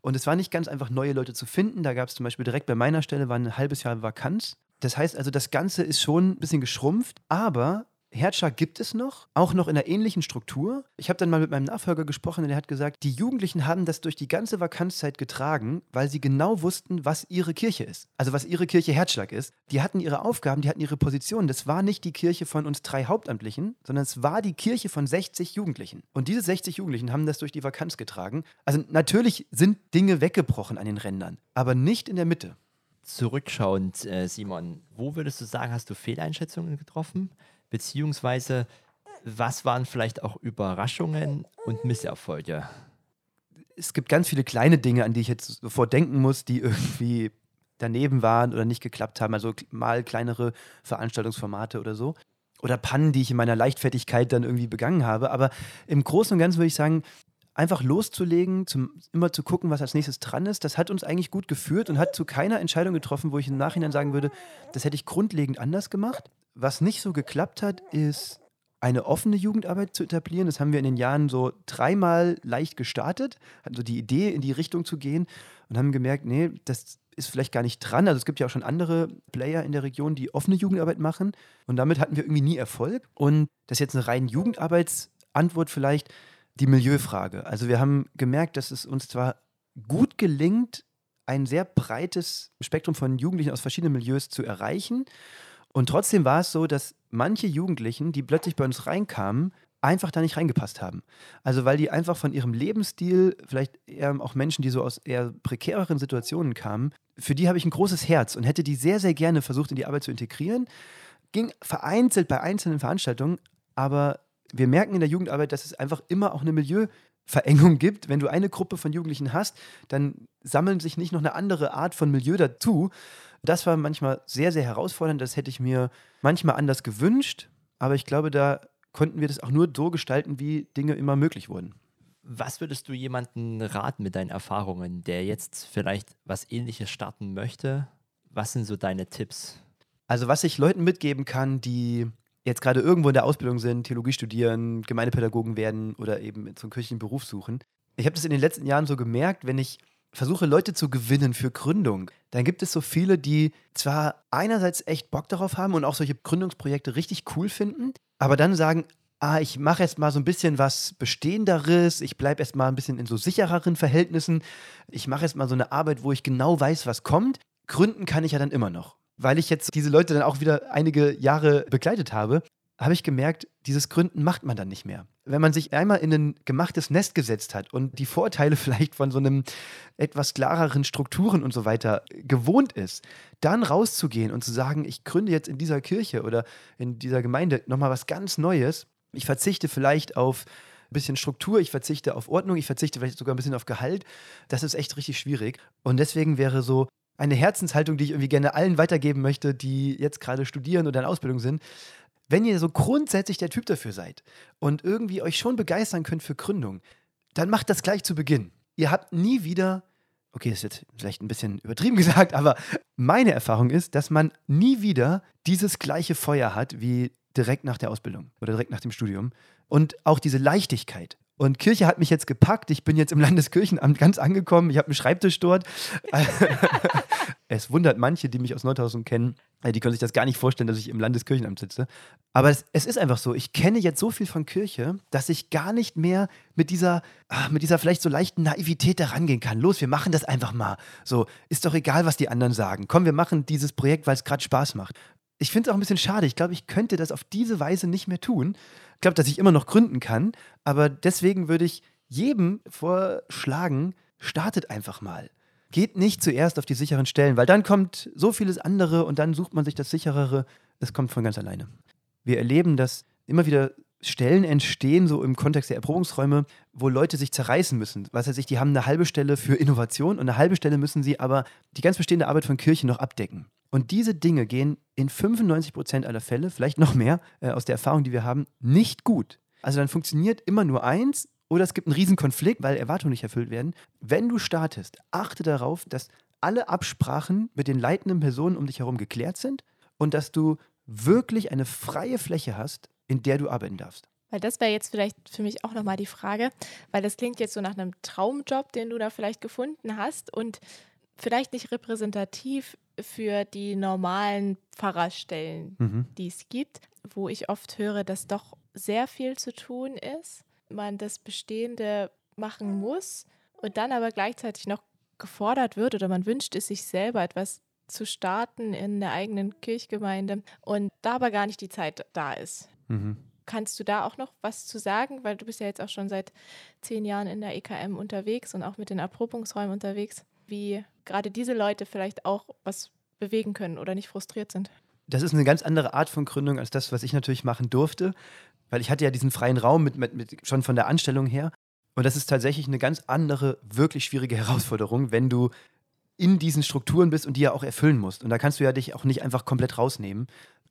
Und es war nicht ganz einfach, neue Leute zu finden. Da gab es zum Beispiel direkt bei meiner Stelle war ein halbes Jahr Vakanz. Das heißt also, das Ganze ist schon ein bisschen geschrumpft, aber Herzschlag gibt es noch, auch noch in einer ähnlichen Struktur. Ich habe dann mal mit meinem Nachfolger gesprochen und er hat gesagt, die Jugendlichen haben das durch die ganze Vakanzzeit getragen, weil sie genau wussten, was ihre Kirche ist. Also was ihre Kirche Herzschlag ist. Die hatten ihre Aufgaben, die hatten ihre Positionen. Das war nicht die Kirche von uns drei Hauptamtlichen, sondern es war die Kirche von 60 Jugendlichen. Und diese 60 Jugendlichen haben das durch die Vakanz getragen. Also natürlich sind Dinge weggebrochen an den Rändern, aber nicht in der Mitte. Zurückschauend, äh, Simon, wo würdest du sagen, hast du Fehleinschätzungen getroffen? Beziehungsweise, was waren vielleicht auch Überraschungen und Misserfolge? es gibt ganz viele kleine Dinge, an die ich jetzt sofort denken muss, die irgendwie daneben waren oder nicht geklappt haben. Also mal kleinere Veranstaltungsformate oder so. Oder Pannen, die ich in meiner Leichtfertigkeit dann irgendwie begangen habe. Aber im Großen und Ganzen würde ich sagen, einfach loszulegen, zum, immer zu gucken, was als nächstes dran ist, das hat uns eigentlich gut geführt und hat zu keiner Entscheidung getroffen, wo ich im Nachhinein sagen würde, das hätte ich grundlegend anders gemacht. Was nicht so geklappt hat, ist eine offene Jugendarbeit zu etablieren. Das haben wir in den Jahren so dreimal leicht gestartet, hatten so die Idee, in die Richtung zu gehen und haben gemerkt, nee, das ist vielleicht gar nicht dran. Also es gibt ja auch schon andere Player in der Region, die offene Jugendarbeit machen und damit hatten wir irgendwie nie Erfolg. Und das ist jetzt eine rein Jugendarbeitsantwort vielleicht, die Milieufrage. Also wir haben gemerkt, dass es uns zwar gut gelingt, ein sehr breites Spektrum von Jugendlichen aus verschiedenen Milieus zu erreichen. Und trotzdem war es so, dass manche Jugendlichen, die plötzlich bei uns reinkamen, einfach da nicht reingepasst haben. Also weil die einfach von ihrem Lebensstil, vielleicht eher auch Menschen, die so aus eher prekäreren Situationen kamen, für die habe ich ein großes Herz und hätte die sehr, sehr gerne versucht, in die Arbeit zu integrieren. Ging vereinzelt bei einzelnen Veranstaltungen, aber wir merken in der Jugendarbeit, dass es einfach immer auch eine Milieuverengung gibt. Wenn du eine Gruppe von Jugendlichen hast, dann sammeln sich nicht noch eine andere Art von Milieu dazu. Das war manchmal sehr, sehr herausfordernd. Das hätte ich mir manchmal anders gewünscht. Aber ich glaube, da konnten wir das auch nur so gestalten, wie Dinge immer möglich wurden. Was würdest du jemandem raten mit deinen Erfahrungen, der jetzt vielleicht was ähnliches starten möchte? Was sind so deine Tipps? Also, was ich Leuten mitgeben kann, die jetzt gerade irgendwo in der Ausbildung sind, Theologie studieren, Gemeindepädagogen werden oder eben zum kirchlichen Beruf suchen. Ich habe das in den letzten Jahren so gemerkt, wenn ich versuche, Leute zu gewinnen für Gründung, dann gibt es so viele, die zwar einerseits echt Bock darauf haben und auch solche Gründungsprojekte richtig cool finden, aber dann sagen, ah, ich mache erst mal so ein bisschen was Bestehenderes, ich bleibe erst mal ein bisschen in so sichereren Verhältnissen, ich mache erst mal so eine Arbeit, wo ich genau weiß, was kommt. Gründen kann ich ja dann immer noch. Weil ich jetzt diese Leute dann auch wieder einige Jahre begleitet habe, habe ich gemerkt, dieses Gründen macht man dann nicht mehr. Wenn man sich einmal in ein gemachtes Nest gesetzt hat und die Vorteile vielleicht von so einem etwas klareren Strukturen und so weiter gewohnt ist, dann rauszugehen und zu sagen, ich gründe jetzt in dieser Kirche oder in dieser Gemeinde nochmal was ganz Neues. Ich verzichte vielleicht auf ein bisschen Struktur, ich verzichte auf Ordnung, ich verzichte vielleicht sogar ein bisschen auf Gehalt. Das ist echt richtig schwierig. Und deswegen wäre so eine Herzenshaltung, die ich irgendwie gerne allen weitergeben möchte, die jetzt gerade studieren oder in Ausbildung sind, wenn ihr so grundsätzlich der Typ dafür seid und irgendwie euch schon begeistern könnt für Gründung, dann macht das gleich zu Beginn. Ihr habt nie wieder, okay, das wird vielleicht ein bisschen übertrieben gesagt, aber meine Erfahrung ist, dass man nie wieder dieses gleiche Feuer hat wie direkt nach der Ausbildung oder direkt nach dem Studium. Und auch diese Leichtigkeit. Und Kirche hat mich jetzt gepackt. Ich bin jetzt im Landeskirchenamt ganz angekommen. Ich habe einen Schreibtisch dort. es wundert manche, die mich aus Nordhausen kennen, äh, die können sich das gar nicht vorstellen, dass ich im Landeskirchenamt sitze. Aber es, es, ist einfach so. Ich kenne jetzt so viel von Kirche, dass ich gar nicht mehr mit dieser, ah, mit dieser vielleicht so leichten Naivität da rangehen kann. Los, wir machen das einfach mal. So, ist doch egal, was die anderen sagen. Komm, wir machen dieses Projekt, weil es gerade Spaß macht. Ich finde es auch ein bisschen schade. Ich glaube, ich könnte das auf diese Weise nicht mehr tun. Ich glaube, dass ich immer noch gründen kann, aber deswegen würde ich jedem vorschlagen, startet einfach mal. Geht nicht zuerst auf die sicheren Stellen, weil dann kommt so vieles andere und dann sucht man sich das sicherere. Das kommt von ganz alleine. Wir erleben, dass immer wieder Stellen entstehen, so im Kontext der Erprobungsräume, wo Leute sich zerreißen müssen. Was heißt, die haben eine halbe Stelle für Innovation und eine halbe Stelle müssen sie aber die ganz bestehende Arbeit von Kirchen noch abdecken. Und diese Dinge gehen in 95 Prozent aller Fälle, vielleicht noch mehr äh, aus der Erfahrung, die wir haben, nicht gut. Also dann funktioniert immer nur eins oder es gibt einen riesen Konflikt, weil Erwartungen nicht erfüllt werden. Wenn du startest, achte darauf, dass alle Absprachen mit den leitenden Personen um dich herum geklärt sind und dass du wirklich eine freie Fläche hast, in der du arbeiten darfst. Weil das wäre jetzt vielleicht für mich auch nochmal die Frage, weil das klingt jetzt so nach einem Traumjob, den du da vielleicht gefunden hast und vielleicht nicht repräsentativ für die normalen Pfarrerstellen, mhm. die es gibt, wo ich oft höre, dass doch sehr viel zu tun ist, man das Bestehende machen muss und dann aber gleichzeitig noch gefordert wird oder man wünscht es sich selber etwas zu starten in der eigenen Kirchgemeinde und da aber gar nicht die Zeit da ist. Mhm. Kannst du da auch noch was zu sagen? Weil du bist ja jetzt auch schon seit zehn Jahren in der EKM unterwegs und auch mit den Erprobungsräumen unterwegs wie gerade diese Leute vielleicht auch was bewegen können oder nicht frustriert sind. Das ist eine ganz andere Art von Gründung als das, was ich natürlich machen durfte, weil ich hatte ja diesen freien Raum mit, mit, mit schon von der Anstellung her. Und das ist tatsächlich eine ganz andere, wirklich schwierige Herausforderung, wenn du in diesen Strukturen bist und die ja auch erfüllen musst. Und da kannst du ja dich auch nicht einfach komplett rausnehmen,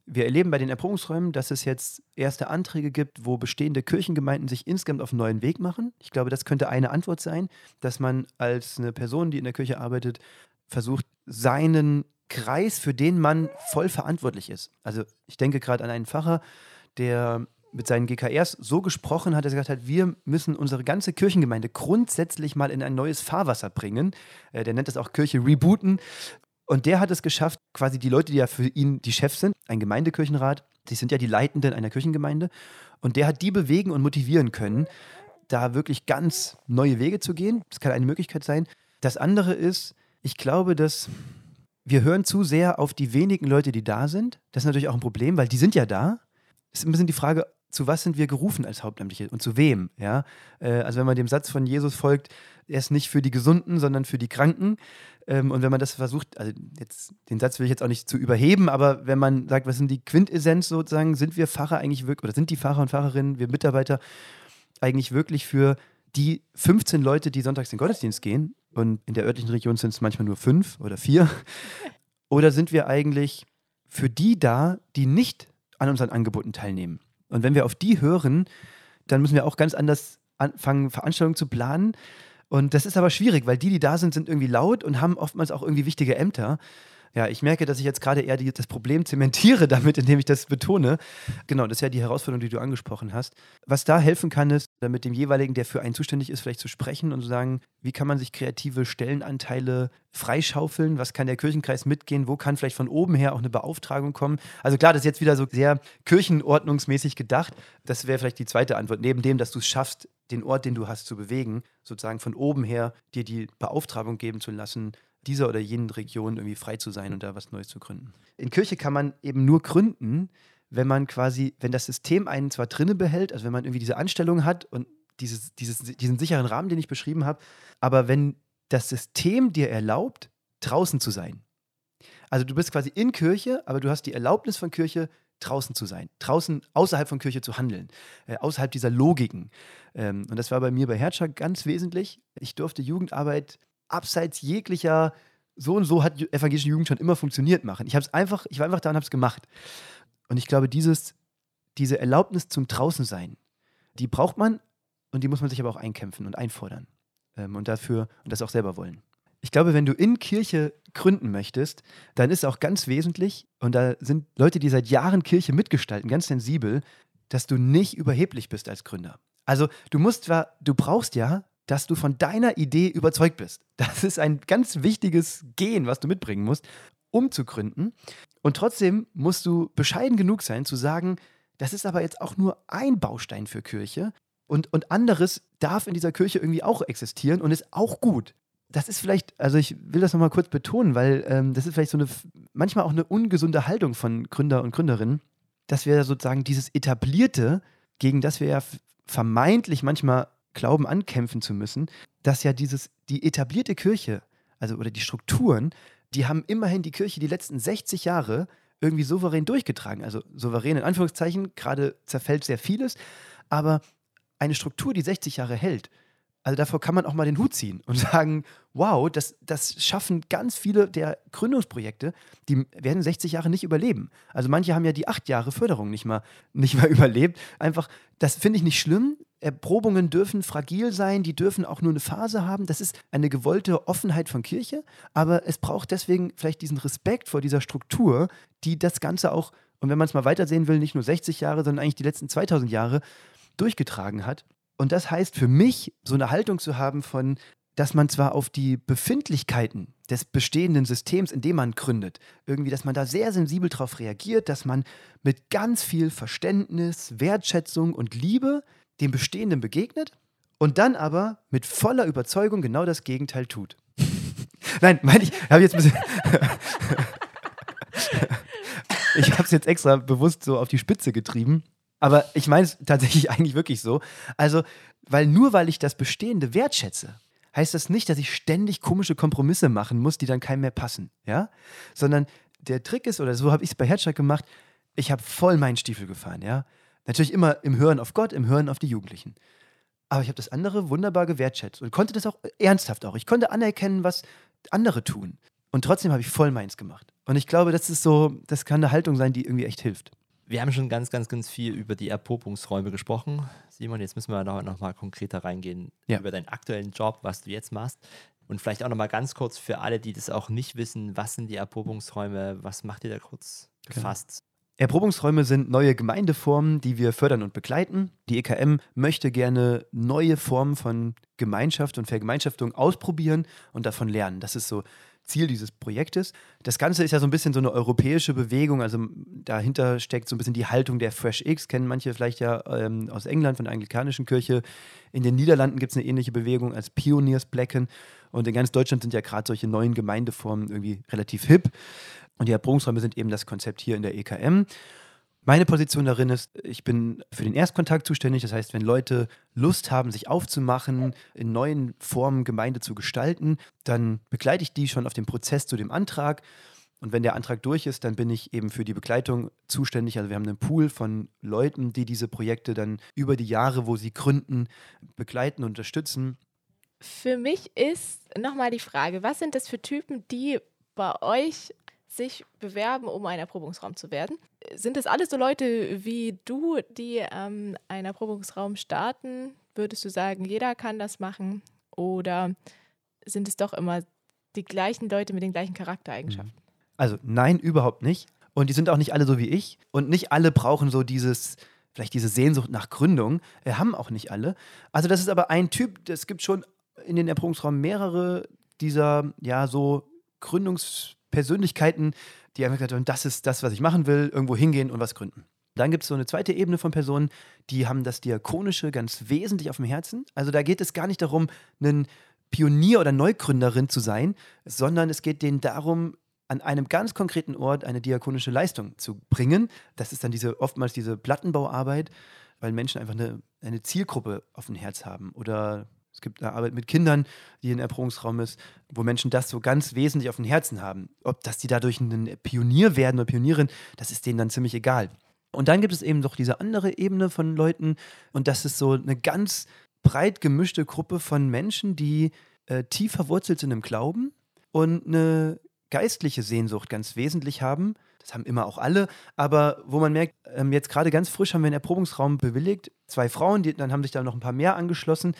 wir erleben bei den Erprobungsräumen, dass es jetzt erste Anträge gibt, wo bestehende Kirchengemeinden sich insgesamt auf einen neuen Weg machen. Ich glaube, das könnte eine Antwort sein, dass man als eine Person, die in der Kirche arbeitet, versucht, seinen Kreis, für den man voll verantwortlich ist. Also ich denke gerade an einen Pfarrer, der mit seinen GKRs so gesprochen hat, dass er gesagt hat, wir müssen unsere ganze Kirchengemeinde grundsätzlich mal in ein neues Fahrwasser bringen. Äh, der nennt das auch Kirche rebooten. Und der hat es geschafft, quasi die Leute, die ja für ihn die Chefs sind, ein Gemeindekirchenrat, die sind ja die Leitenden einer Kirchengemeinde. Und der hat die bewegen und motivieren können, da wirklich ganz neue Wege zu gehen. Das kann eine Möglichkeit sein. Das andere ist, ich glaube, dass wir hören zu sehr auf die wenigen Leute, die da sind. Das ist natürlich auch ein Problem, weil die sind ja da. Es ist ein bisschen die Frage, zu was sind wir gerufen als Hauptamtliche und zu wem? Ja? Äh, also wenn man dem Satz von Jesus folgt, er ist nicht für die Gesunden, sondern für die Kranken, ähm, und wenn man das versucht, also jetzt den Satz will ich jetzt auch nicht zu überheben, aber wenn man sagt, was sind die Quintessenz sozusagen, sind wir Pfarrer eigentlich wirklich, oder sind die Pfarrer und Pfarrerinnen, wir Mitarbeiter eigentlich wirklich für die 15 Leute, die sonntags in den Gottesdienst gehen, und in der örtlichen Region sind es manchmal nur fünf oder vier, oder sind wir eigentlich für die da, die nicht an unseren Angeboten teilnehmen? Und wenn wir auf die hören, dann müssen wir auch ganz anders anfangen, Veranstaltungen zu planen und das ist aber schwierig, weil die, die da sind, sind irgendwie laut und haben oftmals auch irgendwie wichtige Ämter. Ja, ich merke, dass ich jetzt gerade eher die, das Problem zementiere damit, indem ich das betone. Genau, das ist ja die Herausforderung, die du angesprochen hast. Was da helfen kann, ist, mit dem jeweiligen, der für einen zuständig ist, vielleicht zu sprechen und zu sagen, wie kann man sich kreative Stellenanteile freischaufeln? Was kann der Kirchenkreis mitgehen? Wo kann vielleicht von oben her auch eine Beauftragung kommen? Also klar, das ist jetzt wieder so sehr kirchenordnungsmäßig gedacht. Das wäre vielleicht die zweite Antwort. Neben dem, dass du es schaffst, den Ort, den du hast, zu bewegen, sozusagen von oben her dir die Beauftragung geben zu lassen, dieser oder jenen Region irgendwie frei zu sein und da was Neues zu gründen. In Kirche kann man eben nur gründen, wenn man quasi, wenn das System einen zwar drinne behält, also wenn man irgendwie diese Anstellung hat und dieses, dieses, diesen sicheren Rahmen, den ich beschrieben habe, aber wenn das System dir erlaubt, draußen zu sein. Also du bist quasi in Kirche, aber du hast die Erlaubnis von Kirche, draußen zu sein, draußen außerhalb von Kirche zu handeln, äh, außerhalb dieser Logiken. Ähm, und das war bei mir bei Herzschlag ganz wesentlich. Ich durfte Jugendarbeit abseits jeglicher so und so hat evangelische Jugend schon immer funktioniert machen. Ich habe es einfach, ich war einfach da und habe es gemacht. Und ich glaube, dieses, diese Erlaubnis zum Draußensein, die braucht man und die muss man sich aber auch einkämpfen und einfordern. Ähm, und dafür und das auch selber wollen. Ich glaube, wenn du in Kirche gründen möchtest, dann ist auch ganz wesentlich, und da sind Leute, die seit Jahren Kirche mitgestalten, ganz sensibel, dass du nicht überheblich bist als Gründer. Also du musst zwar, du brauchst ja dass du von deiner Idee überzeugt bist. Das ist ein ganz wichtiges Gen, was du mitbringen musst, um zu gründen. Und trotzdem musst du bescheiden genug sein, zu sagen, das ist aber jetzt auch nur ein Baustein für Kirche und, und anderes darf in dieser Kirche irgendwie auch existieren und ist auch gut. Das ist vielleicht, also ich will das nochmal kurz betonen, weil ähm, das ist vielleicht so eine, manchmal auch eine ungesunde Haltung von Gründer und Gründerinnen, dass wir sozusagen dieses Etablierte, gegen das wir ja vermeintlich manchmal glauben, ankämpfen zu müssen, dass ja dieses, die etablierte Kirche, also oder die Strukturen, die haben immerhin die Kirche die letzten 60 Jahre irgendwie souverän durchgetragen. Also souverän in Anführungszeichen, gerade zerfällt sehr vieles, aber eine Struktur, die 60 Jahre hält, also davor kann man auch mal den Hut ziehen und sagen, wow, das, das schaffen ganz viele der Gründungsprojekte, die werden 60 Jahre nicht überleben. Also manche haben ja die acht Jahre Förderung nicht mal, nicht mal überlebt. Einfach, das finde ich nicht schlimm. Erprobungen dürfen fragil sein, die dürfen auch nur eine Phase haben. Das ist eine gewollte Offenheit von Kirche, aber es braucht deswegen vielleicht diesen Respekt vor dieser Struktur, die das Ganze auch, und wenn man es mal weitersehen will, nicht nur 60 Jahre, sondern eigentlich die letzten 2000 Jahre durchgetragen hat. Und das heißt für mich, so eine Haltung zu haben von, dass man zwar auf die Befindlichkeiten des bestehenden Systems, in dem man gründet, irgendwie, dass man da sehr sensibel darauf reagiert, dass man mit ganz viel Verständnis, Wertschätzung und Liebe dem Bestehenden begegnet und dann aber mit voller Überzeugung genau das Gegenteil tut. Nein, meine ich, habe jetzt ein bisschen. ich habe es jetzt extra bewusst so auf die Spitze getrieben. Aber ich meine es tatsächlich eigentlich wirklich so. Also, weil nur weil ich das Bestehende wertschätze, heißt das nicht, dass ich ständig komische Kompromisse machen muss, die dann keinem mehr passen. Ja? Sondern der Trick ist, oder so habe ich es bei Herzschlag gemacht, ich habe voll meinen Stiefel gefahren, ja. Natürlich immer im Hören auf Gott, im Hören auf die Jugendlichen. Aber ich habe das andere wunderbar gewertschätzt und konnte das auch ernsthaft auch. Ich konnte anerkennen, was andere tun. Und trotzdem habe ich voll meins gemacht. Und ich glaube, das ist so, das kann eine Haltung sein, die irgendwie echt hilft. Wir haben schon ganz, ganz, ganz viel über die Erprobungsräume gesprochen. Simon, jetzt müssen wir noch, noch mal konkreter reingehen ja. über deinen aktuellen Job, was du jetzt machst. Und vielleicht auch noch mal ganz kurz für alle, die das auch nicht wissen, was sind die Erprobungsräume? Was macht ihr da kurz gefasst? Erprobungsräume sind neue Gemeindeformen, die wir fördern und begleiten. Die EKM möchte gerne neue Formen von Gemeinschaft und Vergemeinschaftung ausprobieren und davon lernen. Das ist so Ziel dieses Projektes. Das Ganze ist ja so ein bisschen so eine europäische Bewegung, also dahinter steckt so ein bisschen die Haltung der Fresh X, kennen manche vielleicht ja ähm, aus England von der anglikanischen Kirche. In den Niederlanden gibt es eine ähnliche Bewegung als Pioneers Blacken und in ganz Deutschland sind ja gerade solche neuen Gemeindeformen irgendwie relativ hip. Und die Erprobungsräume sind eben das Konzept hier in der EKM. Meine Position darin ist, ich bin für den Erstkontakt zuständig. Das heißt, wenn Leute Lust haben, sich aufzumachen, in neuen Formen Gemeinde zu gestalten, dann begleite ich die schon auf dem Prozess zu dem Antrag. Und wenn der Antrag durch ist, dann bin ich eben für die Begleitung zuständig. Also wir haben einen Pool von Leuten, die diese Projekte dann über die Jahre, wo sie gründen, begleiten und unterstützen. Für mich ist nochmal die Frage, was sind das für Typen, die bei euch sich bewerben, um ein Erprobungsraum zu werden. Sind das alles so Leute wie du, die ähm, einen Erprobungsraum starten? Würdest du sagen, jeder kann das machen? Oder sind es doch immer die gleichen Leute mit den gleichen Charaktereigenschaften? Also nein, überhaupt nicht. Und die sind auch nicht alle so wie ich. Und nicht alle brauchen so dieses, vielleicht diese Sehnsucht nach Gründung. Äh, haben auch nicht alle. Also das ist aber ein Typ, es gibt schon in den Erprobungsraum mehrere dieser, ja, so Gründungspersönlichkeiten, die einfach gesagt haben, das ist das, was ich machen will, irgendwo hingehen und was gründen. Dann gibt es so eine zweite Ebene von Personen, die haben das Diakonische ganz wesentlich auf dem Herzen. Also da geht es gar nicht darum, ein Pionier oder Neugründerin zu sein, sondern es geht denen darum, an einem ganz konkreten Ort eine diakonische Leistung zu bringen. Das ist dann diese oftmals diese Plattenbauarbeit, weil Menschen einfach eine, eine Zielgruppe auf dem Herz haben. Oder es gibt eine Arbeit mit Kindern, die ein Erprobungsraum ist, wo Menschen das so ganz wesentlich auf dem Herzen haben. Ob dass die dadurch ein Pionier werden oder Pionierin, das ist denen dann ziemlich egal. Und dann gibt es eben noch diese andere Ebene von Leuten und das ist so eine ganz breit gemischte Gruppe von Menschen, die äh, tief verwurzelt sind im Glauben und eine geistliche Sehnsucht ganz wesentlich haben. Das haben immer auch alle, aber wo man merkt, ähm, jetzt gerade ganz frisch haben wir einen Erprobungsraum bewilligt. Zwei Frauen, die, dann haben sich da noch ein paar mehr angeschlossen.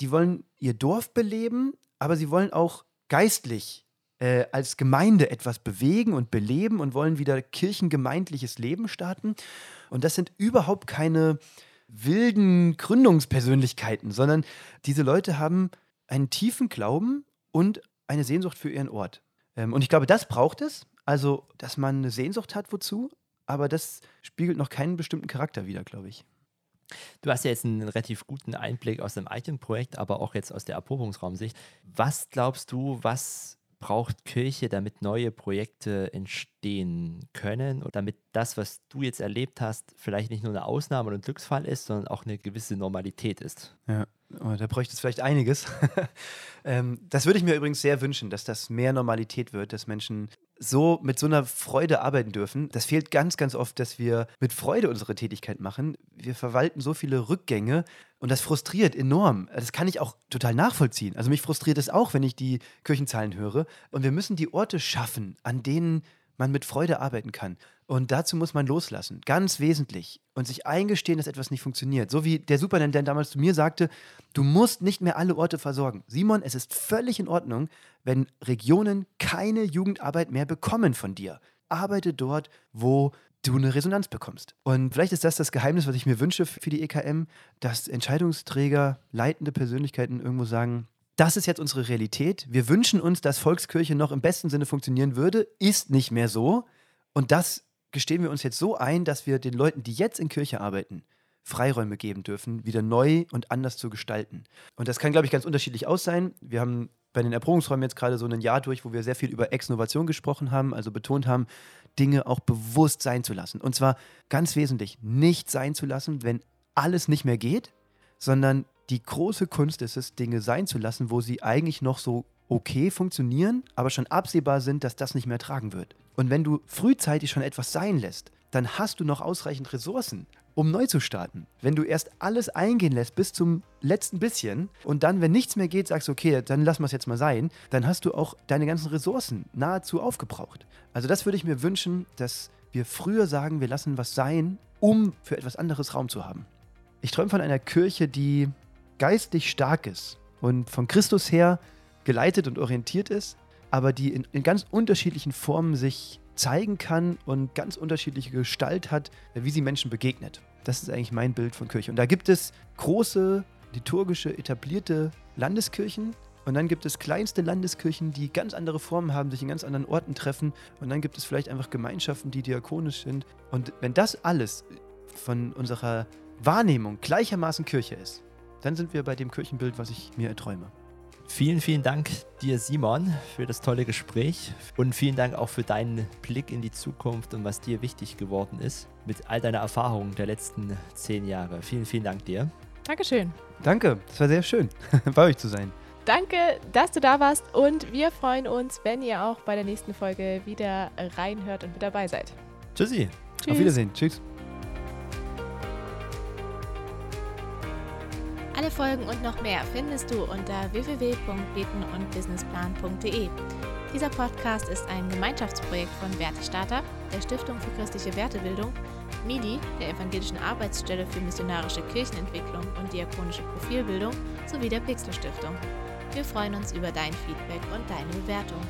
Die wollen ihr Dorf beleben, aber sie wollen auch geistlich äh, als Gemeinde etwas bewegen und beleben und wollen wieder kirchengemeindliches Leben starten. Und das sind überhaupt keine wilden Gründungspersönlichkeiten, sondern diese Leute haben einen tiefen Glauben und eine Sehnsucht für ihren Ort. Ähm, und ich glaube, das braucht es. Also, dass man eine Sehnsucht hat, wozu. Aber das spiegelt noch keinen bestimmten Charakter wider, glaube ich. Du hast ja jetzt einen relativ guten Einblick aus dem eigenen Projekt, aber auch jetzt aus der Erprobungsraumsicht. Was glaubst du, was braucht Kirche, damit neue Projekte entstehen können und damit das, was du jetzt erlebt hast, vielleicht nicht nur eine Ausnahme und ein Glücksfall ist, sondern auch eine gewisse Normalität ist. Ja, oh, da bräuchte es vielleicht einiges. ähm, das würde ich mir übrigens sehr wünschen, dass das mehr Normalität wird, dass Menschen so mit so einer Freude arbeiten dürfen. Das fehlt ganz, ganz oft, dass wir mit Freude unsere Tätigkeit machen. Wir verwalten so viele Rückgänge und das frustriert enorm. Das kann ich auch total nachvollziehen. Also mich frustriert es auch, wenn ich die Kirchenzahlen höre. Und wir müssen die Orte schaffen, an denen man mit Freude arbeiten kann. Und dazu muss man loslassen, ganz wesentlich. Und sich eingestehen, dass etwas nicht funktioniert. So wie der Superintendent damals zu mir sagte, du musst nicht mehr alle Orte versorgen. Simon, es ist völlig in Ordnung, wenn Regionen keine Jugendarbeit mehr bekommen von dir. Arbeite dort, wo du eine Resonanz bekommst. Und vielleicht ist das das Geheimnis, was ich mir wünsche für die EKM, dass Entscheidungsträger, leitende Persönlichkeiten irgendwo sagen, das ist jetzt unsere Realität. Wir wünschen uns, dass Volkskirche noch im besten Sinne funktionieren würde, ist nicht mehr so. Und das gestehen wir uns jetzt so ein, dass wir den Leuten, die jetzt in Kirche arbeiten, Freiräume geben dürfen, wieder neu und anders zu gestalten. Und das kann, glaube ich, ganz unterschiedlich aus sein. Wir haben bei den Erprobungsräumen jetzt gerade so ein Jahr durch, wo wir sehr viel über Exnovation gesprochen haben, also betont haben, Dinge auch bewusst sein zu lassen. Und zwar ganz wesentlich, nicht sein zu lassen, wenn alles nicht mehr geht, sondern die große Kunst ist es, Dinge sein zu lassen, wo sie eigentlich noch so okay funktionieren, aber schon absehbar sind, dass das nicht mehr tragen wird. Und wenn du frühzeitig schon etwas sein lässt, dann hast du noch ausreichend Ressourcen, um neu zu starten. Wenn du erst alles eingehen lässt bis zum letzten bisschen und dann, wenn nichts mehr geht, sagst, okay, dann lassen wir es jetzt mal sein, dann hast du auch deine ganzen Ressourcen nahezu aufgebraucht. Also das würde ich mir wünschen, dass wir früher sagen, wir lassen was sein, um für etwas anderes Raum zu haben. Ich träume von einer Kirche, die geistlich stark ist und von Christus her geleitet und orientiert ist, aber die in, in ganz unterschiedlichen Formen sich zeigen kann und ganz unterschiedliche Gestalt hat, wie sie Menschen begegnet. Das ist eigentlich mein Bild von Kirche. Und da gibt es große, liturgische, etablierte Landeskirchen. Und dann gibt es kleinste Landeskirchen, die ganz andere Formen haben, sich in ganz anderen Orten treffen. Und dann gibt es vielleicht einfach Gemeinschaften, die diakonisch sind. Und wenn das alles von unserer Wahrnehmung gleichermaßen Kirche ist, dann sind wir bei dem Kirchenbild, was ich mir erträume. Vielen, vielen Dank dir, Simon, für das tolle Gespräch und vielen Dank auch für deinen Blick in die Zukunft und was dir wichtig geworden ist mit all deiner Erfahrung der letzten zehn Jahre. Vielen, vielen Dank dir. Dankeschön. Danke, es war sehr schön, bei euch zu sein. Danke, dass du da warst und wir freuen uns, wenn ihr auch bei der nächsten Folge wieder reinhört und mit dabei seid. Tschüssi. Tschüss. Auf Wiedersehen. Tschüss. Alle Folgen und noch mehr findest du unter www.betenundbusinessplan.de. Dieser Podcast ist ein Gemeinschaftsprojekt von Wertestarter, der Stiftung für christliche Wertebildung, MIDI, der Evangelischen Arbeitsstelle für missionarische Kirchenentwicklung und diakonische Profilbildung sowie der Pixel Stiftung. Wir freuen uns über dein Feedback und deine Bewertung.